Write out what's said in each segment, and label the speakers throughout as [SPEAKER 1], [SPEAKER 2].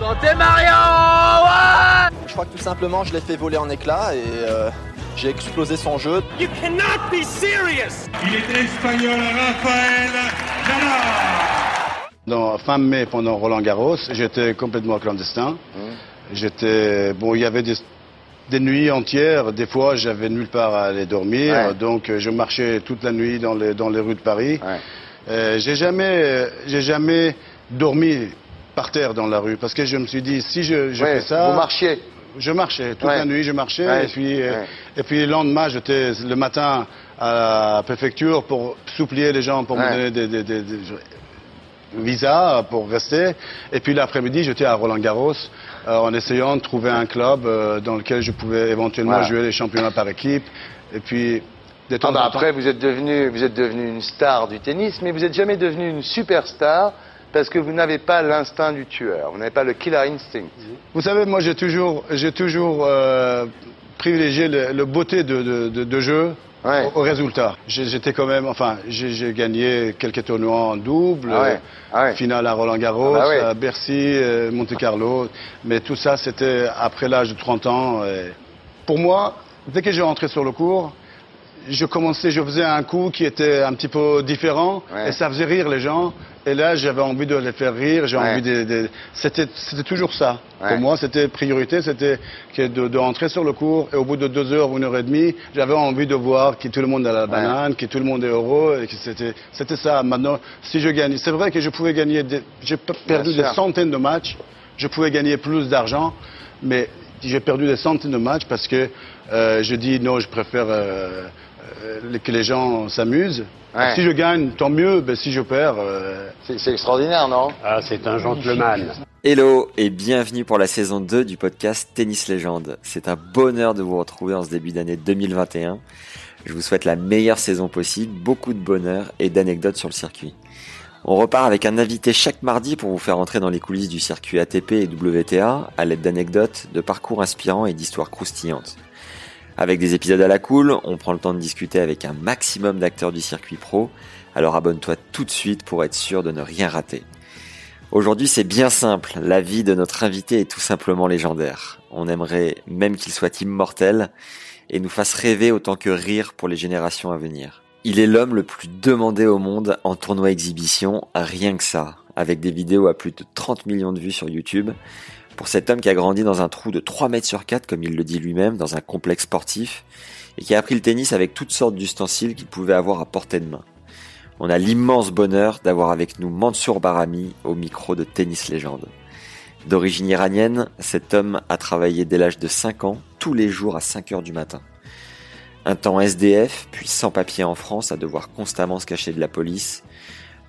[SPEAKER 1] Santé Mario ouais
[SPEAKER 2] Je crois que tout simplement, je l'ai fait voler en éclats et euh, j'ai explosé son jeu.
[SPEAKER 1] You cannot be serious
[SPEAKER 3] Il est espagnol, Rafael Nadal.
[SPEAKER 4] Non, fin mai, pendant Roland Garros, j'étais complètement clandestin. J'étais, bon, il y avait des, des nuits entières. Des fois, j'avais nulle part à aller dormir,
[SPEAKER 5] Ouais.
[SPEAKER 4] donc euh, je marchais toute la nuit dans les dans les rues de Paris.
[SPEAKER 5] Ouais.
[SPEAKER 4] Euh, j'ai jamais, euh, j'ai jamais dormi par terre dans la rue parce que je me suis dit si je, je
[SPEAKER 5] Ouais,
[SPEAKER 4] fais ça,
[SPEAKER 5] Vous marchiez.
[SPEAKER 4] je marchais toute
[SPEAKER 5] Ouais.
[SPEAKER 4] la nuit, je marchais
[SPEAKER 5] Ouais.
[SPEAKER 4] et puis euh, et puis le lendemain j'étais le matin à la préfecture pour supplier les gens pour me donner des, des, des- des visas pour rester et puis l'après-midi j'étais à Roland Garros euh, en essayant de trouver un club euh, dans lequel je pouvais éventuellement
[SPEAKER 5] Voilà.
[SPEAKER 4] jouer les championnats par équipe et puis de temps
[SPEAKER 5] Ah bah
[SPEAKER 4] en temps-
[SPEAKER 5] après, vous êtes devenu, vous êtes devenu une star du tennis, mais vous n'êtes jamais devenu une superstar parce que vous n'avez pas l'instinct du tueur. Vous n'avez pas le killer instinct.
[SPEAKER 4] Vous savez, moi, j'ai toujours, j'ai toujours euh, privilégié le, le beauté de, de, de- de jeu
[SPEAKER 5] Ouais.
[SPEAKER 4] au, au résultat. J'ai- J'étais quand même, enfin, j'ai gagné quelques tournois en double,
[SPEAKER 5] Ah ouais, ah ouais.
[SPEAKER 4] finale à Roland Garros,
[SPEAKER 5] Ah bah ouais.
[SPEAKER 4] à Bercy, euh, Monte Carlo, mais tout ça, c'était après l'âge de 30 ans. et pour moi, dès que j'ai rentré sur le cours, je commençais, je faisais un coup qui était un petit peu différent
[SPEAKER 5] Ouais.
[SPEAKER 4] et ça faisait rire les gens. Et là, j'avais envie de les faire rire. J'ai
[SPEAKER 5] Ouais.
[SPEAKER 4] envie de, de- c'était, c'était toujours ça.
[SPEAKER 5] Ouais.
[SPEAKER 4] Pour moi, c'était priorité, c'était que de, de rentrer sur le cours et au bout de deux heures une heure et demie, j'avais envie de voir que tout le monde a la banane, que tout le monde est heureux et que c'était, c'était ça. Maintenant, si je gagne, c'est vrai que je pouvais gagner, des, j'ai perdu des centaines de matchs, je pouvais gagner plus d'argent, mais j'ai perdu des centaines de matchs parce que euh, je dis non, je préfère euh, euh, que les gens s'amusent.
[SPEAKER 5] Ouais.
[SPEAKER 4] Si je gagne, tant mieux. Ben, si je perds, euh,
[SPEAKER 5] C'est c'est extraordinaire, non?
[SPEAKER 6] Ah, c'est un gentleman.
[SPEAKER 7] Hello et bienvenue pour la saison 2 du podcast Tennis Légende. C'est un bonheur de vous retrouver en ce début d'année 2021. Je vous souhaite la meilleure saison possible, beaucoup de bonheur et d'anecdotes sur le circuit. On repart avec un invité chaque mardi pour vous faire entrer dans les coulisses du circuit ATP et WTA à l'aide d'anecdotes, de parcours inspirants et d'histoires croustillantes. Avec des épisodes à la cool, on prend le temps de discuter avec un maximum d'acteurs du circuit pro, alors abonne-toi tout de suite pour être sûr de ne rien rater. Aujourd'hui, c'est bien simple. La vie de notre invité est tout simplement légendaire. On aimerait même qu'il soit immortel et nous fasse rêver autant que rire pour les générations à venir. Il est l'homme le plus demandé au monde en tournoi exhibition, rien que ça, avec des vidéos à plus de 30 millions de vues sur YouTube. Pour cet homme qui a grandi dans un trou de 3 mètres sur 4, comme il le dit lui-même, dans un complexe sportif, et qui a appris le tennis avec toutes sortes d'ustensiles qu'il pouvait avoir à portée de main. On a l'immense bonheur d'avoir avec nous Mansour Barami au micro de Tennis Légende. D'origine iranienne, cet homme a travaillé dès l'âge de 5 ans, tous les jours à 5 heures du matin. Un temps SDF, puis sans papier en France, à devoir constamment se cacher de la police,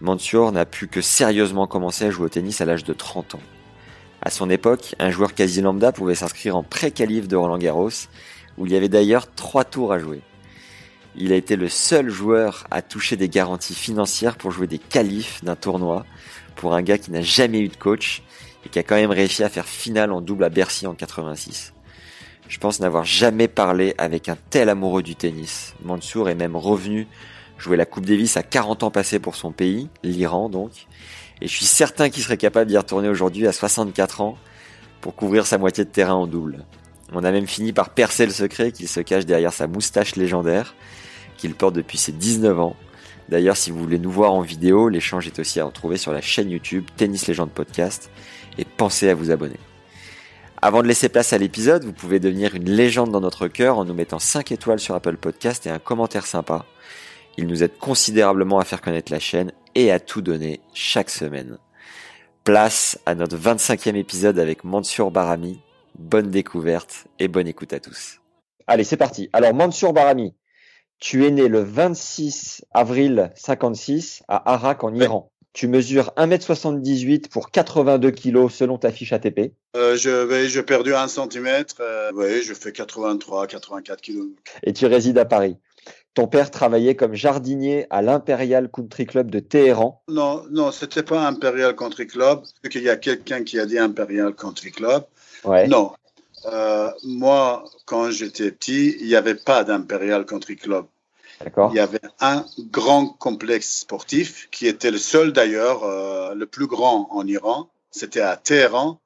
[SPEAKER 7] Mansour n'a pu que sérieusement commencer à jouer au tennis à l'âge de 30 ans. À son époque, un joueur quasi lambda pouvait s'inscrire en pré-qualif de Roland Garros, où il y avait d'ailleurs trois tours à jouer. Il a été le seul joueur à toucher des garanties financières pour jouer des qualifs d'un tournoi, pour un gars qui n'a jamais eu de coach, et qui a quand même réussi à faire finale en double à Bercy en 86. Je pense n'avoir jamais parlé avec un tel amoureux du tennis. Mansour est même revenu jouer la Coupe Davis à 40 ans passés pour son pays, l'Iran donc, et je suis certain qu'il serait capable d'y retourner aujourd'hui à 64 ans pour couvrir sa moitié de terrain en double. On a même fini par percer le secret qu'il se cache derrière sa moustache légendaire, qu'il porte depuis ses 19 ans. D'ailleurs, si vous voulez nous voir en vidéo, l'échange est aussi à retrouver sur la chaîne YouTube Tennis Légende Podcast, et pensez à vous abonner. Avant de laisser place à l'épisode, vous pouvez devenir une légende dans notre cœur en nous mettant 5 étoiles sur Apple Podcast et un commentaire sympa. Il nous aide considérablement à faire connaître la chaîne et à tout donner chaque semaine. Place à notre 25e épisode avec Mansour Barami. Bonne découverte et bonne écoute à tous. Allez, c'est parti. Alors, Mansour Barami, tu es né le 26 avril 56 à Arak en Iran.
[SPEAKER 8] Tu mesures 1m78 pour 82 kg selon ta fiche ATP.
[SPEAKER 9] Euh, je, oui, j'ai perdu un centimètre. Euh, oui, je fais 83, 84 kg.
[SPEAKER 8] Et tu résides à Paris. Ton père travaillait comme jardinier à l'Imperial Country Club de Téhéran.
[SPEAKER 9] Non, non, c'était pas Imperial Country Club. Il y a quelqu'un qui a dit Imperial Country Club.
[SPEAKER 8] Ouais.
[SPEAKER 9] Non. Euh, moi, quand j'étais petit, il n'y avait pas d'Imperial Country Club. Il y avait un grand complexe sportif qui était le seul d'ailleurs, euh, le plus grand en Iran. C'était à Téhéran.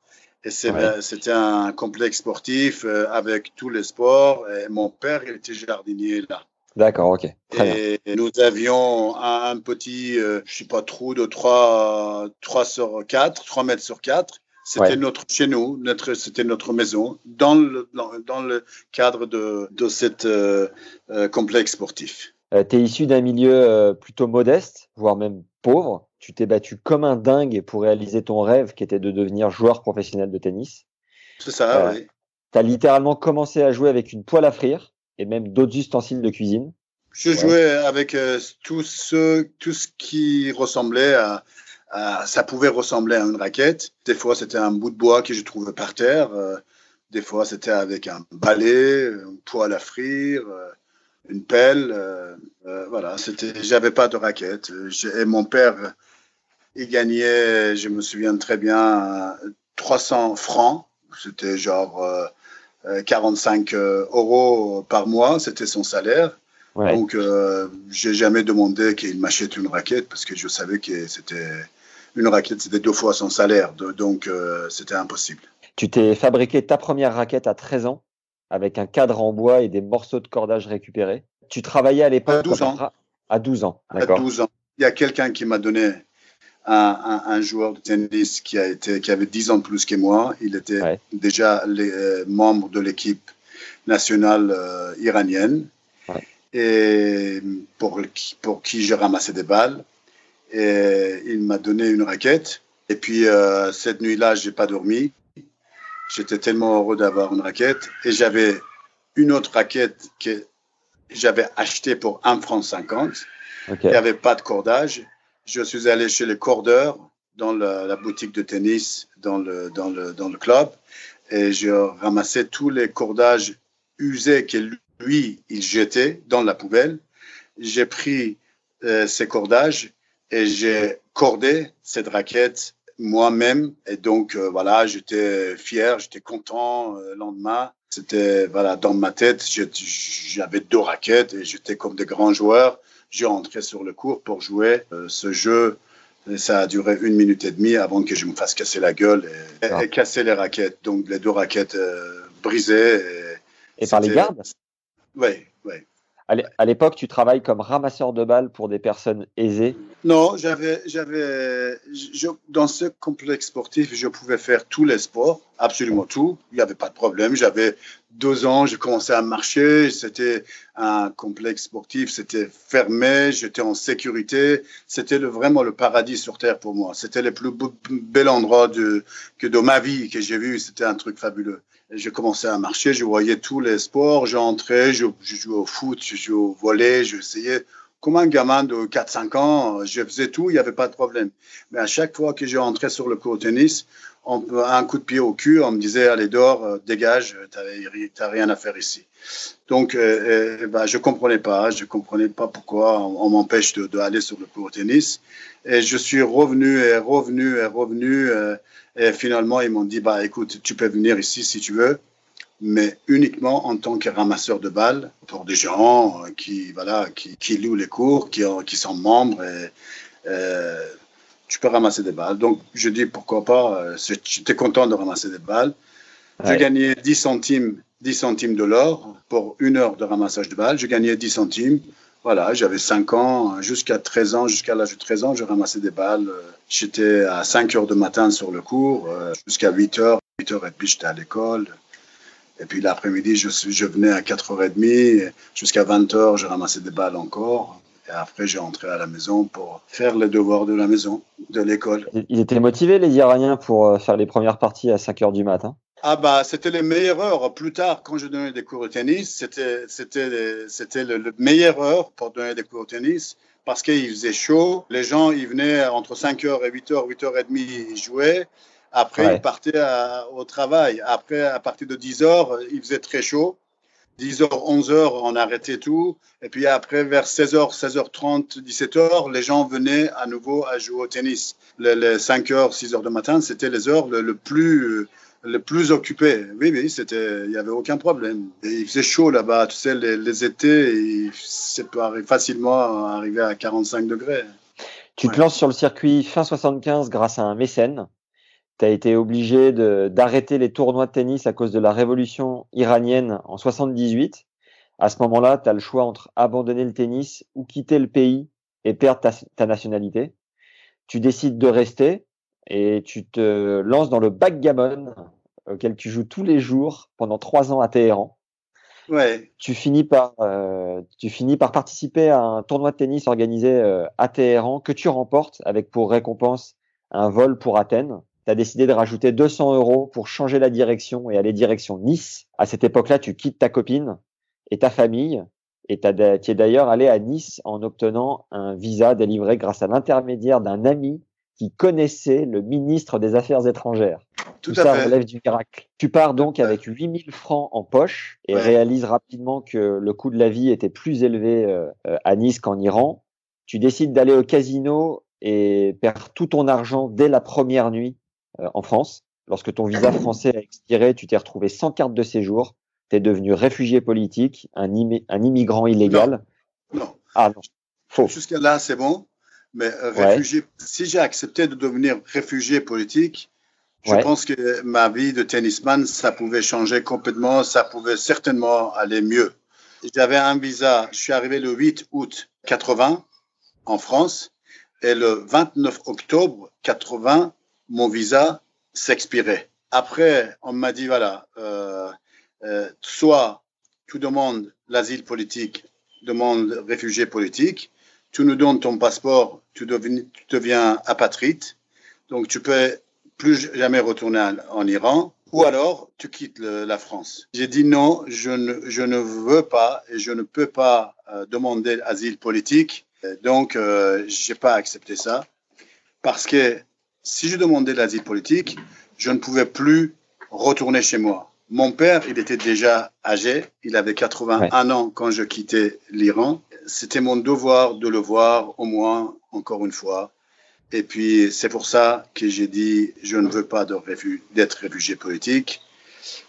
[SPEAKER 9] Et
[SPEAKER 8] Ouais.
[SPEAKER 9] c'était un complexe sportif euh, avec tous les sports. Et mon père, il était jardinier là.
[SPEAKER 8] D'accord, ok. Très bien.
[SPEAKER 9] Et nous avions un, un petit, euh, je sais pas, trou de 3, 3 sur 4, 3 mètres sur 4. C'était
[SPEAKER 8] Ouais.
[SPEAKER 9] notre, chez nous, notre, c'était notre maison, dans le, dans, le cadre de, de cet euh, euh, complexe sportif.
[SPEAKER 8] tu es issu d'un milieu euh, plutôt modeste, voire même pauvre. Tu t'es battu comme un dingue pour réaliser ton rêve qui était de devenir joueur professionnel de tennis.
[SPEAKER 9] C'est ça, oui.
[SPEAKER 8] Tu as littéralement commencé à jouer avec une poêle à frire et même d'autres ustensiles de cuisine.
[SPEAKER 9] Je
[SPEAKER 8] Ouais.
[SPEAKER 9] jouais avec euh, tout, ce, tout ce qui ressemblait à, à- Ça pouvait ressembler à une raquette. Des fois, c'était un bout de bois que je trouvais par terre. euh, des fois, c'était avec un balai, une poêle à frire, euh, une pelle. euh, euh, voilà, c'était. J'avais pas de raquette. Et mon père, il gagnait, je me souviens très bien, euh, 300 francs. C'était genre euh, euh, 45 euh, euros par mois. C'était son salaire.
[SPEAKER 8] Ouais.
[SPEAKER 9] Donc, euh, j'ai jamais demandé qu'il m'achète une raquette parce que je savais que c'était une raquette, c'était deux fois son salaire. De- donc, euh, c'était impossible.
[SPEAKER 8] Tu t'es fabriqué ta première raquette à 13 ans avec un cadre en bois et des morceaux de cordage récupérés. Tu travaillais à l'époque
[SPEAKER 9] À 12
[SPEAKER 8] comme
[SPEAKER 9] ans.
[SPEAKER 8] À 12 ans,
[SPEAKER 9] À
[SPEAKER 8] d'accord.
[SPEAKER 9] 12 ans, il y a quelqu'un qui m'a donné un, un- un joueur de tennis qui, a été, qui avait 10 ans de plus que moi. Il était
[SPEAKER 8] Ouais.
[SPEAKER 9] déjà les, euh, membre de l'équipe nationale euh, iranienne.
[SPEAKER 8] Ouais.
[SPEAKER 9] Et pour, qui- pour qui j'ai ramassé des balles. Et il m'a donné une raquette. Et puis, euh, cette nuit-là, j'ai pas dormi. J'étais tellement heureux d'avoir une raquette. Et j'avais une autre raquette que j'avais achetée pour 1 franc 50.
[SPEAKER 8] Ok.
[SPEAKER 9] Il n'y avait pas de cordage. Je suis allé chez le cordeur dans la, boutique de tennis dans le, dans le, dans le club et je ramassais tous les cordages usés que lui, il jetait dans la poubelle. J'ai pris euh, ces cordages et j'ai cordé cette raquette moi-même. Et donc, euh, voilà, j'étais fier, j'étais content euh, le lendemain. C'était, voilà, dans ma tête, j'avais deux raquettes et j'étais comme des grands joueurs. J'ai entré sur le cours pour jouer euh, ce jeu. Et ça a duré une minute et demie avant que je me fasse casser la gueule et,
[SPEAKER 8] Ah.
[SPEAKER 9] et casser les raquettes. Donc, les deux raquettes euh, brisées. Et,
[SPEAKER 8] Et par les gardes?
[SPEAKER 9] Oui, oui.
[SPEAKER 8] À l'é- À l'époque, tu travailles comme ramasseur de balles pour des personnes aisées.
[SPEAKER 9] Non, j'avais, dans ce complexe sportif, je pouvais faire tous les sports, absolument tout. Il n'y avait pas de problème. J'avais deux ans, j'ai commencé à marcher. C'était un complexe sportif, c'était fermé, j'étais en sécurité. C'était vraiment le paradis sur terre pour moi. C'était le plus bel endroit que de ma vie que j'ai vu. C'était un truc fabuleux. J'ai commencé à marcher, je voyais tous les sports, j'entrais, je, je jouais au foot, je jouais au volley, j'essayais comme un gamin de 4-5 ans, je faisais tout, il n'y avait pas de problème. Mais à chaque fois que j'entrais sur le court tennis, un coup de pied au cul, on me disait, allez, dors, euh, dégage, tu n'as rien à faire ici. Donc, euh, euh, ben, je comprenais pas, je ne comprenais pas pourquoi on, m'empêche d'aller de, d'aller sur le court tennis. Et je suis revenu et revenu et revenu. euh, et finalement, ils m'ont dit, bah, écoute, tu peux venir ici si tu veux mais uniquement en tant que ramasseur de balles pour des gens euh, qui, voilà, qui, louent les cours, qui, ont- qui sont membres. Et, euh, tu peux ramasser des balles. Donc, je dis pourquoi pas. euh, J'étais content de ramasser des balles. Je
[SPEAKER 8] Ouais.
[SPEAKER 9] gagnais 10 centimes, 10 centimes de l'or pour une heure de ramassage de balles. Je gagnais 10 centimes. Voilà, j'avais 5 ans, jusqu'à 13 ans, jusqu'à l'âge de 13 ans, je ramassais des balles. J'étais à 5 heures de matin sur le cours, euh, jusqu'à 8 heures. 8 heures et puis j'étais à l'école. Et puis l'après-midi, je, je venais à 4h30, jusqu'à 20h, je ramassais des balles encore. Et après, j'ai rentré à la maison pour faire les devoirs de la maison, de l'école.
[SPEAKER 8] Ils étaient motivés, les Iraniens, pour euh, faire les premières parties à 5 heures du matin?
[SPEAKER 9] Ah bah c'était les meilleures heures. Plus tard, quand je donnais des cours de tennis, c'était c'était c'était le, le meilleure heure pour donner des cours de tennis parce qu'il faisait chaud. Les gens, ils venaient entre 5h et 8h, 8h30, ils jouaient. Après,
[SPEAKER 7] Ouais.
[SPEAKER 9] ils partaient à- au travail. Après, à partir de 10h, il faisait très chaud. 10h, 11h, on arrêtait tout. Et puis après, vers 16h, 16h30, 17h, les gens venaient à nouveau à jouer au tennis. Les, les 5h, 6h du matin, c'était les heures le, le plus le plus occupées. Oui, oui, c'était, il n'y avait aucun problème. Et il faisait chaud là-bas, tu sais, les, les étés, il- c'est facilement arriver à 45 degrés.
[SPEAKER 7] Tu
[SPEAKER 9] Ouais.
[SPEAKER 7] te lances sur le circuit fin 75 grâce à un mécène. Tu as été obligé d'arrêter les tournois de tennis à cause de la révolution iranienne en 78. À ce moment-là, tu as le choix entre abandonner le tennis ou quitter le pays et perdre ta, ta nationalité. Tu décides de rester et tu te lances dans le backgammon auquel tu joues tous les jours pendant trois ans à Téhéran
[SPEAKER 9] Ouais,
[SPEAKER 7] tu finis par euh, tu finis par participer à un tournoi de tennis organisé euh, à Téhéran que tu remportes avec pour récompense un vol pour Athènes. Tu as décidé de rajouter 200 euros pour changer la direction et aller direction Nice. À cette époque-là, tu quittes ta copine et ta famille et tu es d'ailleurs allé à Nice en obtenant un visa délivré grâce à l'intermédiaire d'un ami qui connaissait le ministre des Affaires étrangères.
[SPEAKER 9] tout,
[SPEAKER 7] Tout
[SPEAKER 9] à
[SPEAKER 7] ça
[SPEAKER 9] fait.
[SPEAKER 7] relève du miracle. Tu pars donc avec 8000 francs en poche et
[SPEAKER 9] Ouais.
[SPEAKER 7] réalises rapidement que le coût de la vie était plus élevé euh, euh, à Nice qu'en Iran. Tu décides d'aller au casino et perds tout ton argent dès la première nuit en France. Lorsque ton visa français a expiré, tu t'es retrouvé sans carte de séjour. Tu es devenu réfugié politique, un, un immigrant illégal.
[SPEAKER 9] Non.
[SPEAKER 7] Ah non, faux.
[SPEAKER 9] Jusqu'à là, c'est bon. Mais euh,
[SPEAKER 7] Ouais.
[SPEAKER 9] réfugié, si j'ai accepté de devenir réfugié politique, je
[SPEAKER 7] Ouais.
[SPEAKER 9] pense que ma vie de tennisman, ça pouvait changer complètement, ça pouvait certainement aller mieux. J'avais un visa, je suis arrivé le 8 août 80 en France et le 29 octobre 80, mon visa s'expirait. Après, on m'a dit, voilà, euh, euh, soit tu demandes l'asile politique, demande réfugié politique, tu nous donnes ton passeport, tu deviens, tu deviens apatride, donc tu peux plus jamais retourner en, Iran, ou alors tu quittes la France. J'ai dit non, je ne, je ne veux pas et je ne peux pas euh, demander l'asile politique, donc euh, j'ai pas accepté ça, parce que si je demandais l'asile politique, je ne pouvais plus retourner chez moi. Mon père, il était déjà âgé, il avait 81 ans quand je quittais l'Iran. C'était mon devoir de le voir au moins encore une fois. Et puis c'est pour ça que j'ai dit je ne veux pas d'être réfugié politique.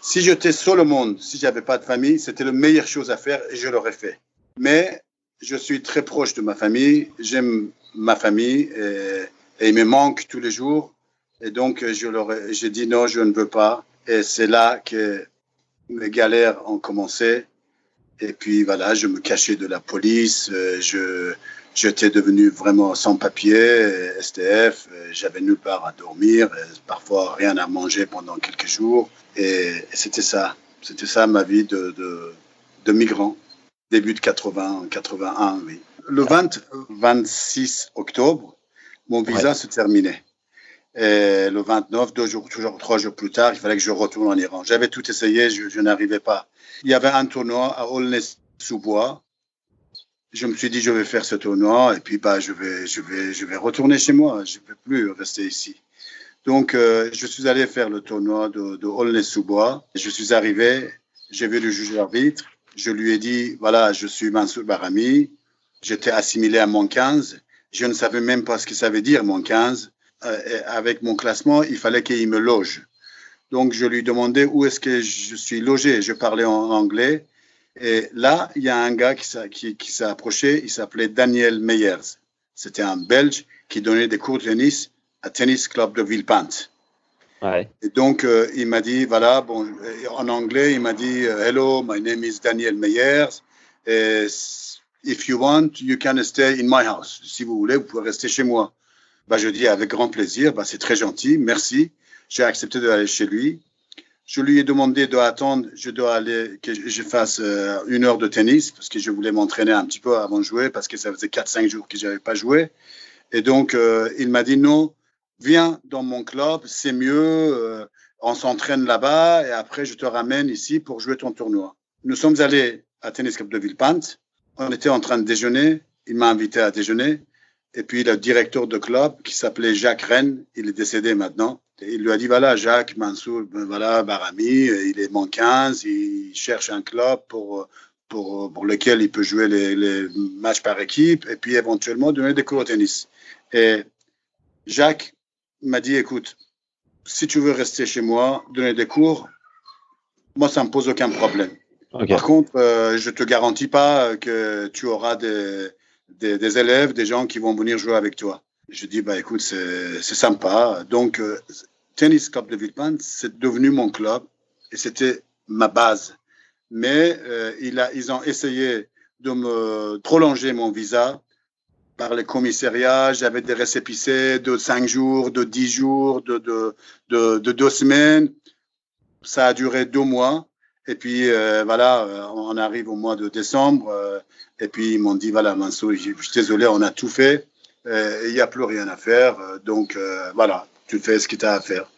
[SPEAKER 9] Si j'étais seul au monde, si j'avais pas de famille, c'était la meilleure chose à faire et je l'aurais fait. Mais je suis très proche de ma famille, j'aime ma famille et, et il me manque tous les jours. Et donc je leur ai- j'ai dit non, je ne veux pas. Et c'est là que mes galères ont commencé. Et puis voilà, je me cachais de la police, euh, je j'étais devenu vraiment sans papier, STF, euh, j'avais nulle part à dormir, euh, parfois rien à manger pendant quelques jours. Et c'était ça, c'était ça ma vie de, de, de migrant, début de 80, 81, oui. Le 20, 26 octobre, mon visa se terminait. Et le 29, deux jours, toujours trois jours plus tard, il fallait que je retourne en Iran. J'avais tout essayé, je, je n'arrivais pas. Il y avait un tournoi à Aulnay-sous-Bois. Je me suis dit, je vais faire ce tournoi et puis bah, je, vais, je, vais, je vais retourner chez moi. Je ne peux plus rester ici. Donc, euh, je suis allé faire le tournoi de, de Aulnay-sous-Bois. Je suis arrivé, j'ai vu le juge arbitre. Je lui ai dit, voilà, je suis Mansour Barami. J'étais assimilé à mon 15. Je ne savais même pas ce que ça veut dire, mon 15. Euh, avec mon classement, il fallait qu'il me loge. Donc, je lui demandais où est-ce que je suis logé. Je parlais en anglais. Et là, il y a un gars qui, s'est- qui, qui s'est approché. Il s'appelait Daniel Meyers. C'était un Belge qui donnait des cours de tennis à Tennis Club de Villepinte.
[SPEAKER 7] Ouais.
[SPEAKER 9] Et donc, euh, il m'a dit, voilà, bon, euh, en anglais, il m'a dit, hello, my name is Daniel Meyers. Et if you want, you can stay in my house. Si vous voulez, vous pouvez rester chez moi. Bah, je dis avec grand plaisir, bah, c'est très gentil, merci. J'ai accepté d'aller chez lui. Je lui ai demandé d'attendre, je dois aller, que je fasse euh, une heure de tennis parce que je voulais m'entraîner un petit peu avant de jouer parce que ça faisait 4-5 jours que j'avais pas joué. Et donc, euh, il m'a dit non, viens dans mon club, c'est mieux, euh, on s'entraîne là-bas et après je te ramène ici pour jouer ton tournoi. Nous sommes allés à Tennis Club de Villepinte, on était en train de déjeuner, il m'a invité à déjeuner et puis le directeur de club qui s'appelait Jacques Rennes, il est décédé maintenant. il lui a dit voilà Jacques Mansour, ben voilà Barami, il est mon 15, il cherche un club pour pour, pour lequel il peut jouer les, les matchs par équipe et puis éventuellement donner des cours au tennis. Et Jacques m'a dit, écoute, si tu veux rester chez moi, donner des cours, moi, ça me pose aucun problème. Par contre, euh, je te garantis pas que tu auras des, des, des, élèves, des gens qui vont venir jouer avec toi. Je dis, bah écoute, c'est sympa. Donc, euh, Tennis Club de Villepinte, c'est devenu mon club et c'était ma base. Mais euh, il a, ils ont essayé de me prolonger mon visa par les commissariats. J'avais des récépissés de cinq jours, de dix jours, de, de, de, de deux semaines. Ça a duré deux mois. Et puis, euh, voilà, euh, on arrive au mois de décembre. Euh, et puis, ils m'ont dit, voilà, Mansour, je suis désolé, on a tout fait. Il n'y a plus rien à faire. donc, voilà, tu fais ce que tu à faire.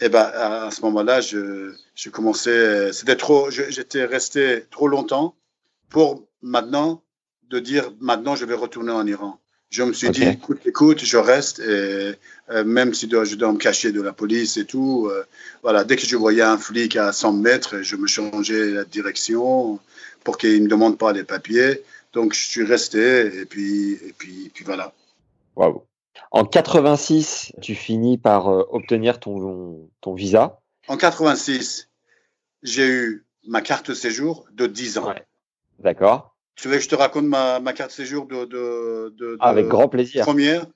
[SPEAKER 9] Et ben, à, ce moment-là, je, je commençais, c'était trop, j'étais resté trop longtemps pour maintenant de dire maintenant je vais retourner en Iran. Je me suis dit, écoute, écoute, je reste, et, euh, même si je dois me cacher de la police et tout. Euh, voilà, dès que je voyais un flic à 100 mètres, je me changeais la direction pour qu'il ne me demande pas les papiers. Donc, je suis resté, et puis, et puis, puis voilà.
[SPEAKER 8] Waouh. En 86, tu finis par euh, obtenir ton, ton visa.
[SPEAKER 9] En 86, j'ai eu ma carte de séjour de 10 ans.
[SPEAKER 8] D'accord.
[SPEAKER 9] Tu veux que je te raconte ma, ma carte de séjour de, de, de,
[SPEAKER 8] Avec grand plaisir.
[SPEAKER 9] Première?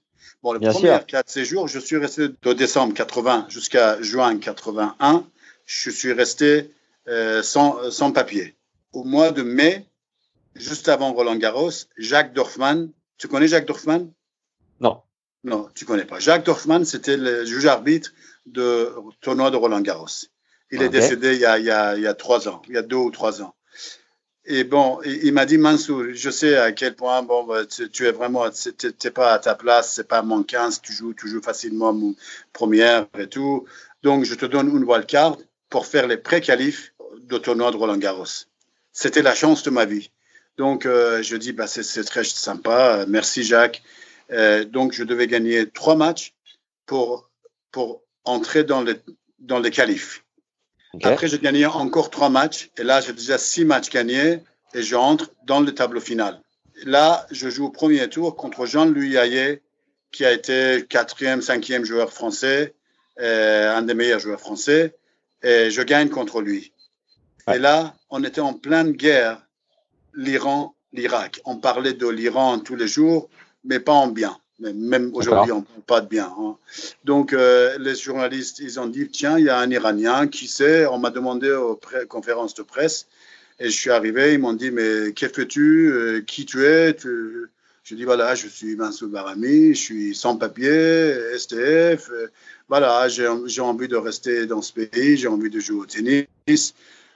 [SPEAKER 9] Bon, la première carte de séjour, je suis resté de décembre 80 jusqu'à juin 81. Je suis resté euh, sans, sans papier. Au mois de mai, juste avant Roland Garros, Jacques Dorfman. Tu connais Jacques Dorfman
[SPEAKER 8] Non.
[SPEAKER 9] Non, tu connais pas. Jacques Dorfman, c'était le juge arbitre de tournoi de Roland Garros. Il est décédé il y, a, il, y a, il y a trois ans, il y a deux ou trois ans. Et bon, il, m'a dit, Mansour, je sais à quel point, bon, bah, tu, es vraiment, t'es pas à ta place, c'est pas mon 15, tu joues, tu facilement mon première et tout. Donc, je te donne une wildcard pour faire les pré-qualifs de tournoi de Roland Garros. C'était la chance de ma vie. Donc, euh, je dis, bah, c'est très sympa. Merci, Jacques. Euh, donc, je devais gagner trois matchs pour, pour entrer dans les, dans les qualifs. Après, j'ai gagné encore trois matchs. Et là, j'ai déjà six matchs gagnés et je rentre dans le tableau final. Là, je joue au premier tour contre Jean-Louis Hayet, qui a été quatrième, cinquième joueur français, euh, un des meilleurs joueurs français. Et je gagne contre lui. Et là, on était en pleine guerre, l'Iran, l'Irak. On parlait de l'Iran tous les jours, mais pas en bien. Même aujourd'hui, on ne parle pas de bien. Hein. Donc, euh, les journalistes, ils ont dit, tiens, il y a un Iranien, qui sait On m'a demandé aux conférences de presse. Et je suis arrivé, ils m'ont dit, mais que fais-tu euh, Qui tu es Je dis, voilà, je suis Mansour Barami, je suis sans papier, STF. Euh, voilà, j'ai envie de rester dans ce pays, j'ai envie de jouer au tennis.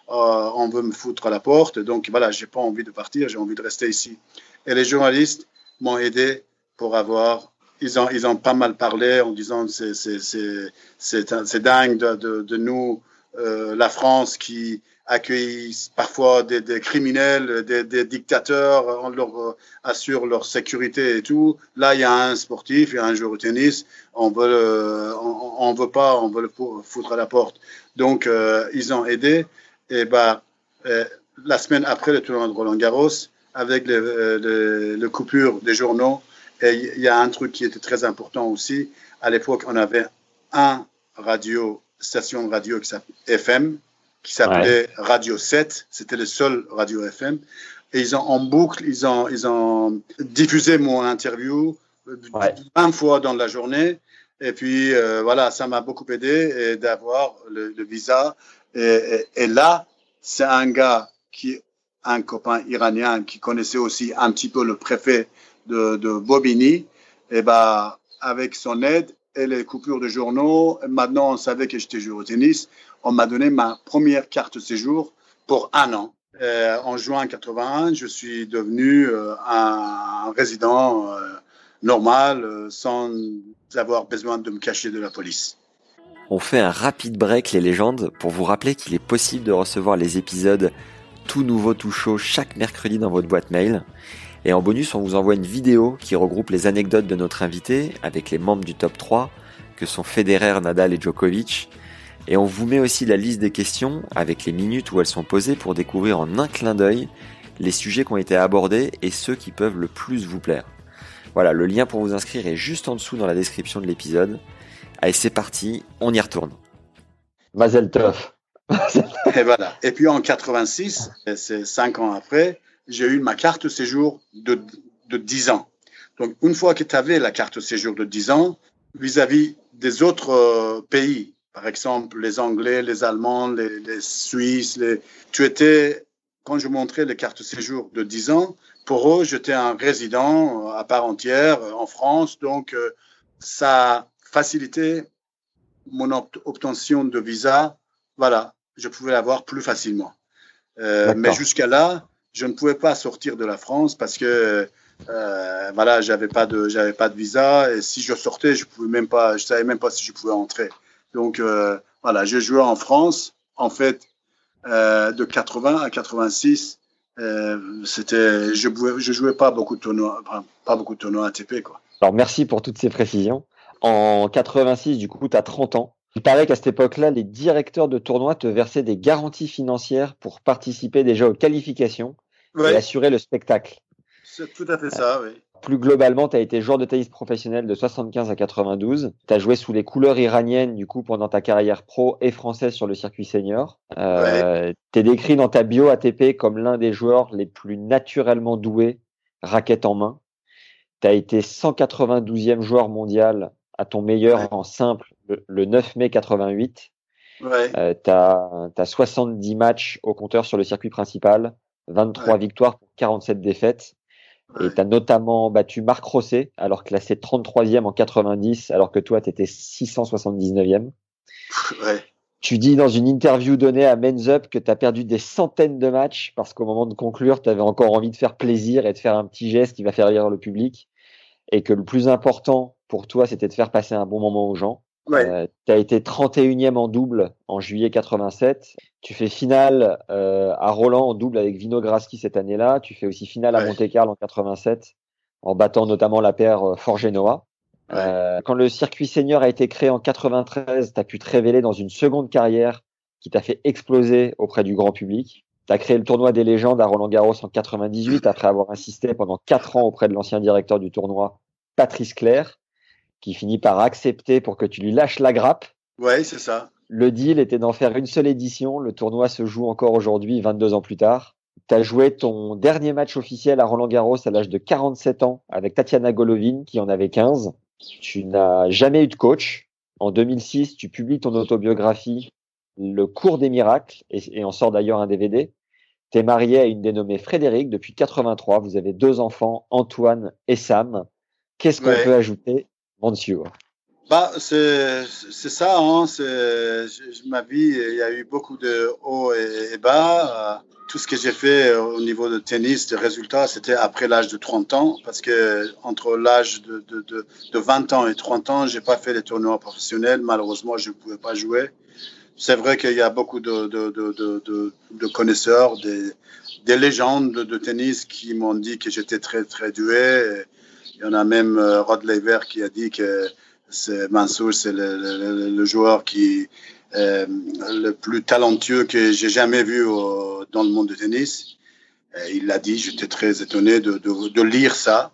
[SPEAKER 9] on veut me foutre à la porte. Donc, voilà, j'ai pas envie de partir, j'ai envie de rester ici. Et les journalistes m'ont aidé pour avoir. Ils ont, ils ont pas mal parlé en disant c'est, c'est, dingue de, de, nous, euh, la France, qui accueille parfois des, des criminels, des, des, dictateurs, on leur euh, assure leur sécurité et tout. Là, il y a un sportif, il y a un joueur de tennis, on veut, on, on, veut pas, on veut le foutre à la porte. Donc, euh, ils ont aidé. Et bah, euh, la semaine après le tournoi de Roland Garros, avec les, les, les coupures des journaux, et il y a un truc qui était très important aussi. À l'époque, on avait un radio, station radio qui s'appelait FM, qui s'appelait Radio 7. C'était le seul radio FM. Et ils ont en boucle, ils ont, ils ont diffusé mon interview ouais. 20 fois dans la journée. Et puis euh, voilà, ça m'a beaucoup aidé d'avoir le, le, visa. Et, et, et là, c'est un gars qui, un copain iranien qui connaissait aussi un petit peu le préfet de, de Bobigny, et ben, avec son aide et les coupures de journaux, maintenant on savait que j'étais joueur au tennis, on m'a donné ma première carte de séjour pour un an. Euh, en juin 81, je suis devenu euh, un résident euh, normal, sans avoir besoin de me cacher de la police.
[SPEAKER 8] On fait un rapide break les légendes pour vous rappeler qu'il est possible de recevoir les épisodes tout nouveau, tout chaud chaque mercredi dans votre boîte mail. Et en bonus, on vous envoie une vidéo qui regroupe les anecdotes de notre invité avec les membres du top 3 que sont Federer, Nadal et Djokovic. Et on vous met aussi la liste des questions avec les minutes où elles sont posées pour découvrir en un clin d'œil les sujets qui ont été abordés et ceux qui peuvent le plus vous plaire. Voilà, le lien pour vous inscrire est juste en dessous dans la description de l'épisode. Allez, c'est parti, on y retourne.
[SPEAKER 7] Mazel tov.
[SPEAKER 9] et voilà. Et puis en 86, c'est cinq ans après, j'ai eu ma carte séjour de, de 10 ans. Donc, une fois que tu avais la carte séjour de 10 ans, vis-à-vis des autres euh, pays, par exemple les Anglais, les Allemands, les, les Suisses, les... tu étais, quand je montrais les cartes séjour de 10 ans, pour eux, j'étais un résident euh, à part entière euh, en France, donc ça facilitait mon obtention de visa. Voilà, je pouvais l'avoir plus facilement. Euh, mais jusqu'à là, je ne pouvais pas sortir de la France parce que euh, voilà, j'avais pas de j'avais pas de visa et si je sortais, je pouvais même pas, je savais même pas si je pouvais entrer. Donc euh, voilà, je jouais en France. En fait, euh, de 80 à 86, euh, c'était je jouais je jouais pas beaucoup de tournois, pas beaucoup de tournois ATP quoi.
[SPEAKER 7] Alors merci pour toutes ces précisions. En 86, du coup, tu as 30 ans. Il paraît qu'à cette époque-là, les directeurs de tournois te versaient des garanties financières pour participer déjà aux qualifications et assurer le spectacle.
[SPEAKER 9] C'est tout à fait ça, oui.
[SPEAKER 7] Plus globalement, tu as été joueur de tennis professionnel de 75 à 92. Tu as joué sous les couleurs iraniennes, du coup, pendant ta carrière pro et française sur le circuit senior. Euh, tu es décrit dans ta bio ATP comme l'un des joueurs les plus naturellement doués, raquette en main. Tu as été 192e joueur mondial à ton meilleur en simple le, 9 mai 88. Ouais. tu as, 70 matchs au compteur sur le circuit principal, 23 victoires pour 47 défaites. Et tu as notamment battu Marc Rosset, alors classé 33e en 90, alors que toi, tu étais 679e. Ouais. Tu dis dans une interview donnée à Men's Up que tu as perdu des centaines de matchs parce qu'au moment de conclure, tu avais encore envie de faire plaisir et de faire un petit geste qui va faire rire le public. Et que le plus important pour toi, c'était de faire passer un bon moment aux gens. Euh, tu as été 31e en double en juillet 87. Tu fais finale euh, à Roland en double avec Vinograski cette année-là. Tu fais aussi finale à Monte-Carlo en 87 en battant notamment la paire euh, Forgenoa. Euh, quand le circuit senior a été créé en 93, tu as pu te révéler dans une seconde carrière qui t'a fait exploser auprès du grand public. Tu as créé le tournoi des légendes à Roland Garros en 98 après avoir insisté pendant quatre ans auprès de l'ancien directeur du tournoi, Patrice Claire qui finit par accepter pour que tu lui lâches la grappe.
[SPEAKER 9] Ouais, c'est ça.
[SPEAKER 7] Le deal était d'en faire une seule édition. Le tournoi se joue encore aujourd'hui, 22 ans plus tard. Tu as joué ton dernier match officiel à Roland Garros à l'âge de 47 ans avec Tatiana Golovin, qui en avait 15. Tu n'as jamais eu de coach. En 2006, tu publies ton autobiographie Le cours des miracles et, en sort d'ailleurs un DVD. Tu es marié à une dénommée Frédéric depuis 83. Vous avez deux enfants, Antoine et Sam. Qu'est-ce qu'on peut ajouter
[SPEAKER 9] bah, c'est ça, hein, ma vie, il y a eu beaucoup de hauts et, bas. Tout ce que j'ai fait au niveau de tennis, de résultats, c'était après l'âge de 30 ans, parce que entre l'âge de, de, de, de, 20 ans et 30 ans, j'ai pas fait les tournois professionnels. Malheureusement, je ne pouvais pas jouer. C'est vrai qu'il y a beaucoup de, de connaisseurs, des, des, légendes de, tennis qui m'ont dit que j'étais très, très doué. Il y en a même euh, Rod Laver qui a dit que Mansour, c'est le, joueur qui euh, le plus talentueux que j'ai jamais vu dans le monde du tennis. il l'a dit, j'étais très étonné de, de, lire ça.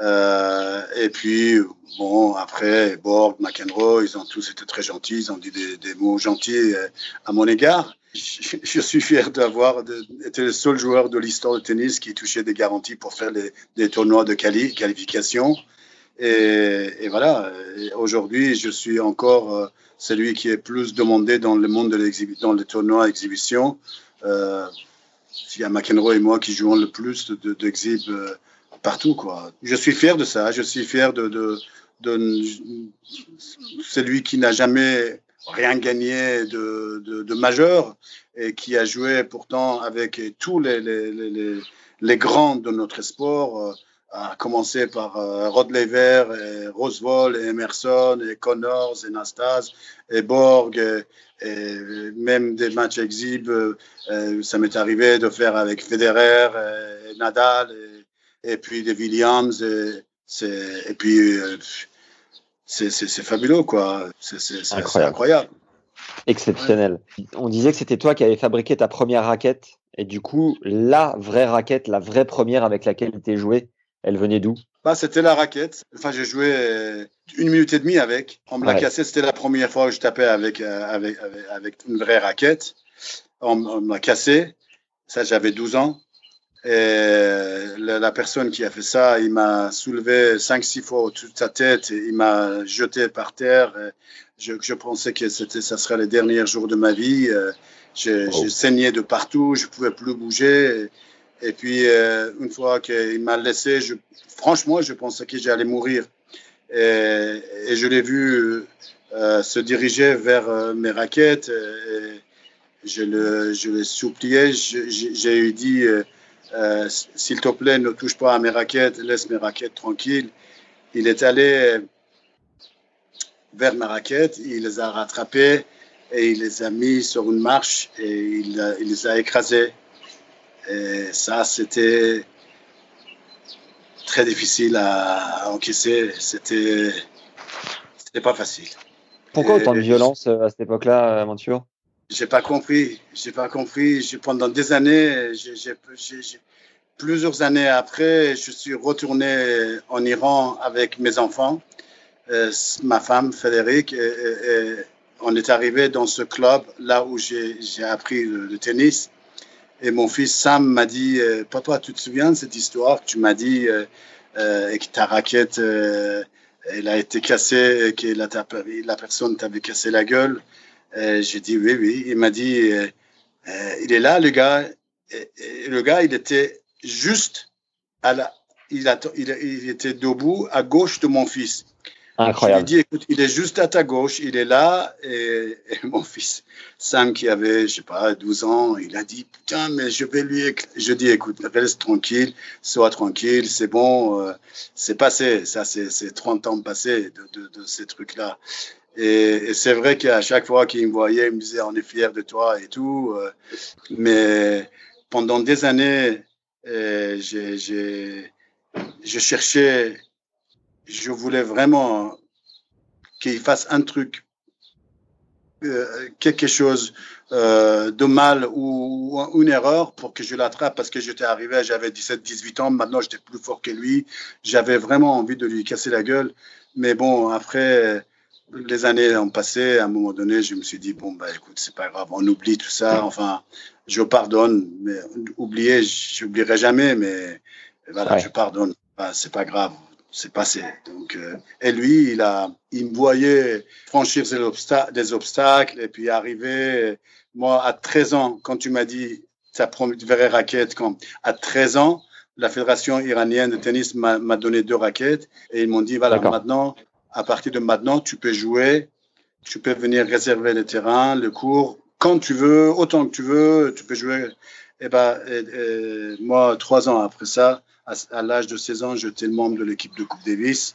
[SPEAKER 9] Euh, et puis, bon, après, Borg, McEnroe, ils ont tous été très gentils, ils ont dit des, des mots gentils à mon égard je, suis fier d'avoir été le seul joueur de l'histoire de tennis qui touchait des garanties pour faire des tournois de quali, qualification. Et, voilà, aujourd'hui, je suis encore euh, celui qui est plus demandé dans le monde de dans les tournois exhibition. Euh, il y a McEnroe et moi qui jouons le plus d'exhib de, euh, partout. Quoi. Je suis fier de ça. Je suis fier de celui qui n'a jamais rien gagné de, de, de, majeur et qui a joué pourtant avec tous les, les, les, les grands de notre sport, à commencer par euh, Rod Lever, et Rosewall, et Emerson, et Connors, et Nastase, et Borg, et, même des matchs exhibes, euh, ça m'est arrivé de faire avec Federer, et, Nadal, et, puis des Williams, et, et puis c'est fabuleux, quoi. C'est incroyable.
[SPEAKER 7] Exceptionnel. On disait que c'était toi qui avais fabriqué ta première raquette. Et du coup, la vraie raquette, la vraie première avec laquelle tu es joué, elle venait d'où?
[SPEAKER 9] Bah, C'était la raquette. Enfin, j'ai joué euh, une minute et demie avec. On me l'a cassé. C'était la première fois que je tapais avec, euh, avec, avec, une vraie raquette. On, on m'a cassé. Ça, j'avais 12 ans. Et la, personne qui a fait ça, il m'a soulevé 5-6 fois au-dessus de sa tête. Et il m'a jeté par terre. Je, je, pensais que ça serait les derniers jours de ma vie. J'ai, oh. saigné de partout. Je pouvais plus bouger. Et puis, euh, une fois qu'il m'a laissé, je, franchement, je pensais que j'allais mourir. Et, et, je l'ai vu euh, se diriger vers euh, mes raquettes. Et je, le, je l'ai supplié. J'ai eu dit, euh, euh, s'il te plaît, ne touche pas à mes raquettes, laisse mes raquettes tranquilles. Il est allé vers mes raquettes, il les a rattrapées et il les a mis sur une marche et il, il les a écrasées. Et ça, c'était très difficile à, encaisser. C'était, c'était pas facile.
[SPEAKER 7] Pourquoi autant de violence euh, à cette époque-là, euh, Manture
[SPEAKER 9] J'ai pas compris. J'ai pas compris. Pendant des années, plusieurs années après, je suis retourné en Iran avec mes enfants, euh, ma femme Frédéric, et, on est arrivé dans ce club là où j'ai appris le tennis. Et mon fils Sam m'a dit, euh, papa, tu te souviens de cette histoire que tu m'as dit euh, euh, et que ta raquette, elle a été cassée, et que la personne t'avait cassé la gueule? J'ai dit oui, oui. Il m'a dit, il est là, le gars. Et, le gars, il était juste à la, il, a, il, il était debout à gauche de mon fils.
[SPEAKER 7] Incroyable.
[SPEAKER 9] Je lui ai dit, écoute, il est juste à ta gauche, il est là. Et, mon fils, Sam, qui avait, je sais pas, 12 ans, il a dit, putain, mais je vais lui... Je dis, écoute, reste tranquille, sois tranquille, c'est bon, euh, c'est passé. Ça, c'est 30 ans passés de, de, de ces trucs-là. Et, c'est vrai qu'à chaque fois qu'il me voyait, il me disait, on est fiers de toi et tout. Euh, mais pendant des années, euh, j'ai, je cherchais je voulais vraiment qu'il fasse un truc, euh, quelque chose de mal ou, une erreur pour que je l'attrape parce que j'étais arrivé, j'avais 17, 18 ans, maintenant j'étais plus fort que lui. J'avais vraiment envie de lui casser la gueule. Mais bon, après, les années ont passé. À un moment donné, je me suis dit, bon, bah écoute, c'est pas grave, on oublie tout ça. Enfin, je pardonne, mais oublier, j'oublierai jamais, mais voilà, je pardonne. Bah, c'est pas grave c'est passé. Donc, euh, et lui, il a, il me voyait franchir des, obstacles, des obstacles et puis arriver. Moi, à 13 ans, quand tu m'as dit ta première raquette, quand à 13 ans, la fédération iranienne de tennis m'a donné deux raquettes et ils m'ont dit voilà maintenant, à partir de maintenant, tu peux jouer, tu peux venir réserver le terrain, le cours quand tu veux, autant que tu veux, tu peux jouer. Et ben, moi, trois ans après ça, à, l'âge de 16 ans, j'étais membre de l'équipe de Coupe Davis.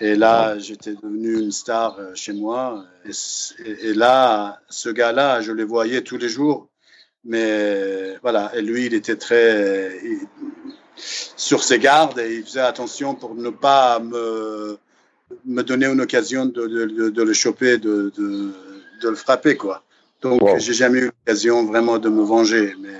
[SPEAKER 9] Et là, j'étais devenu une star euh, chez moi. Et, là, ce gars-là, je le voyais tous les jours. Mais voilà, et lui, il était très sur ses gardes et il faisait attention pour ne pas me, me donner une occasion de, de, de le choper, de, de, le frapper, quoi. Donc, j'ai jamais eu l'occasion vraiment de me venger. Mais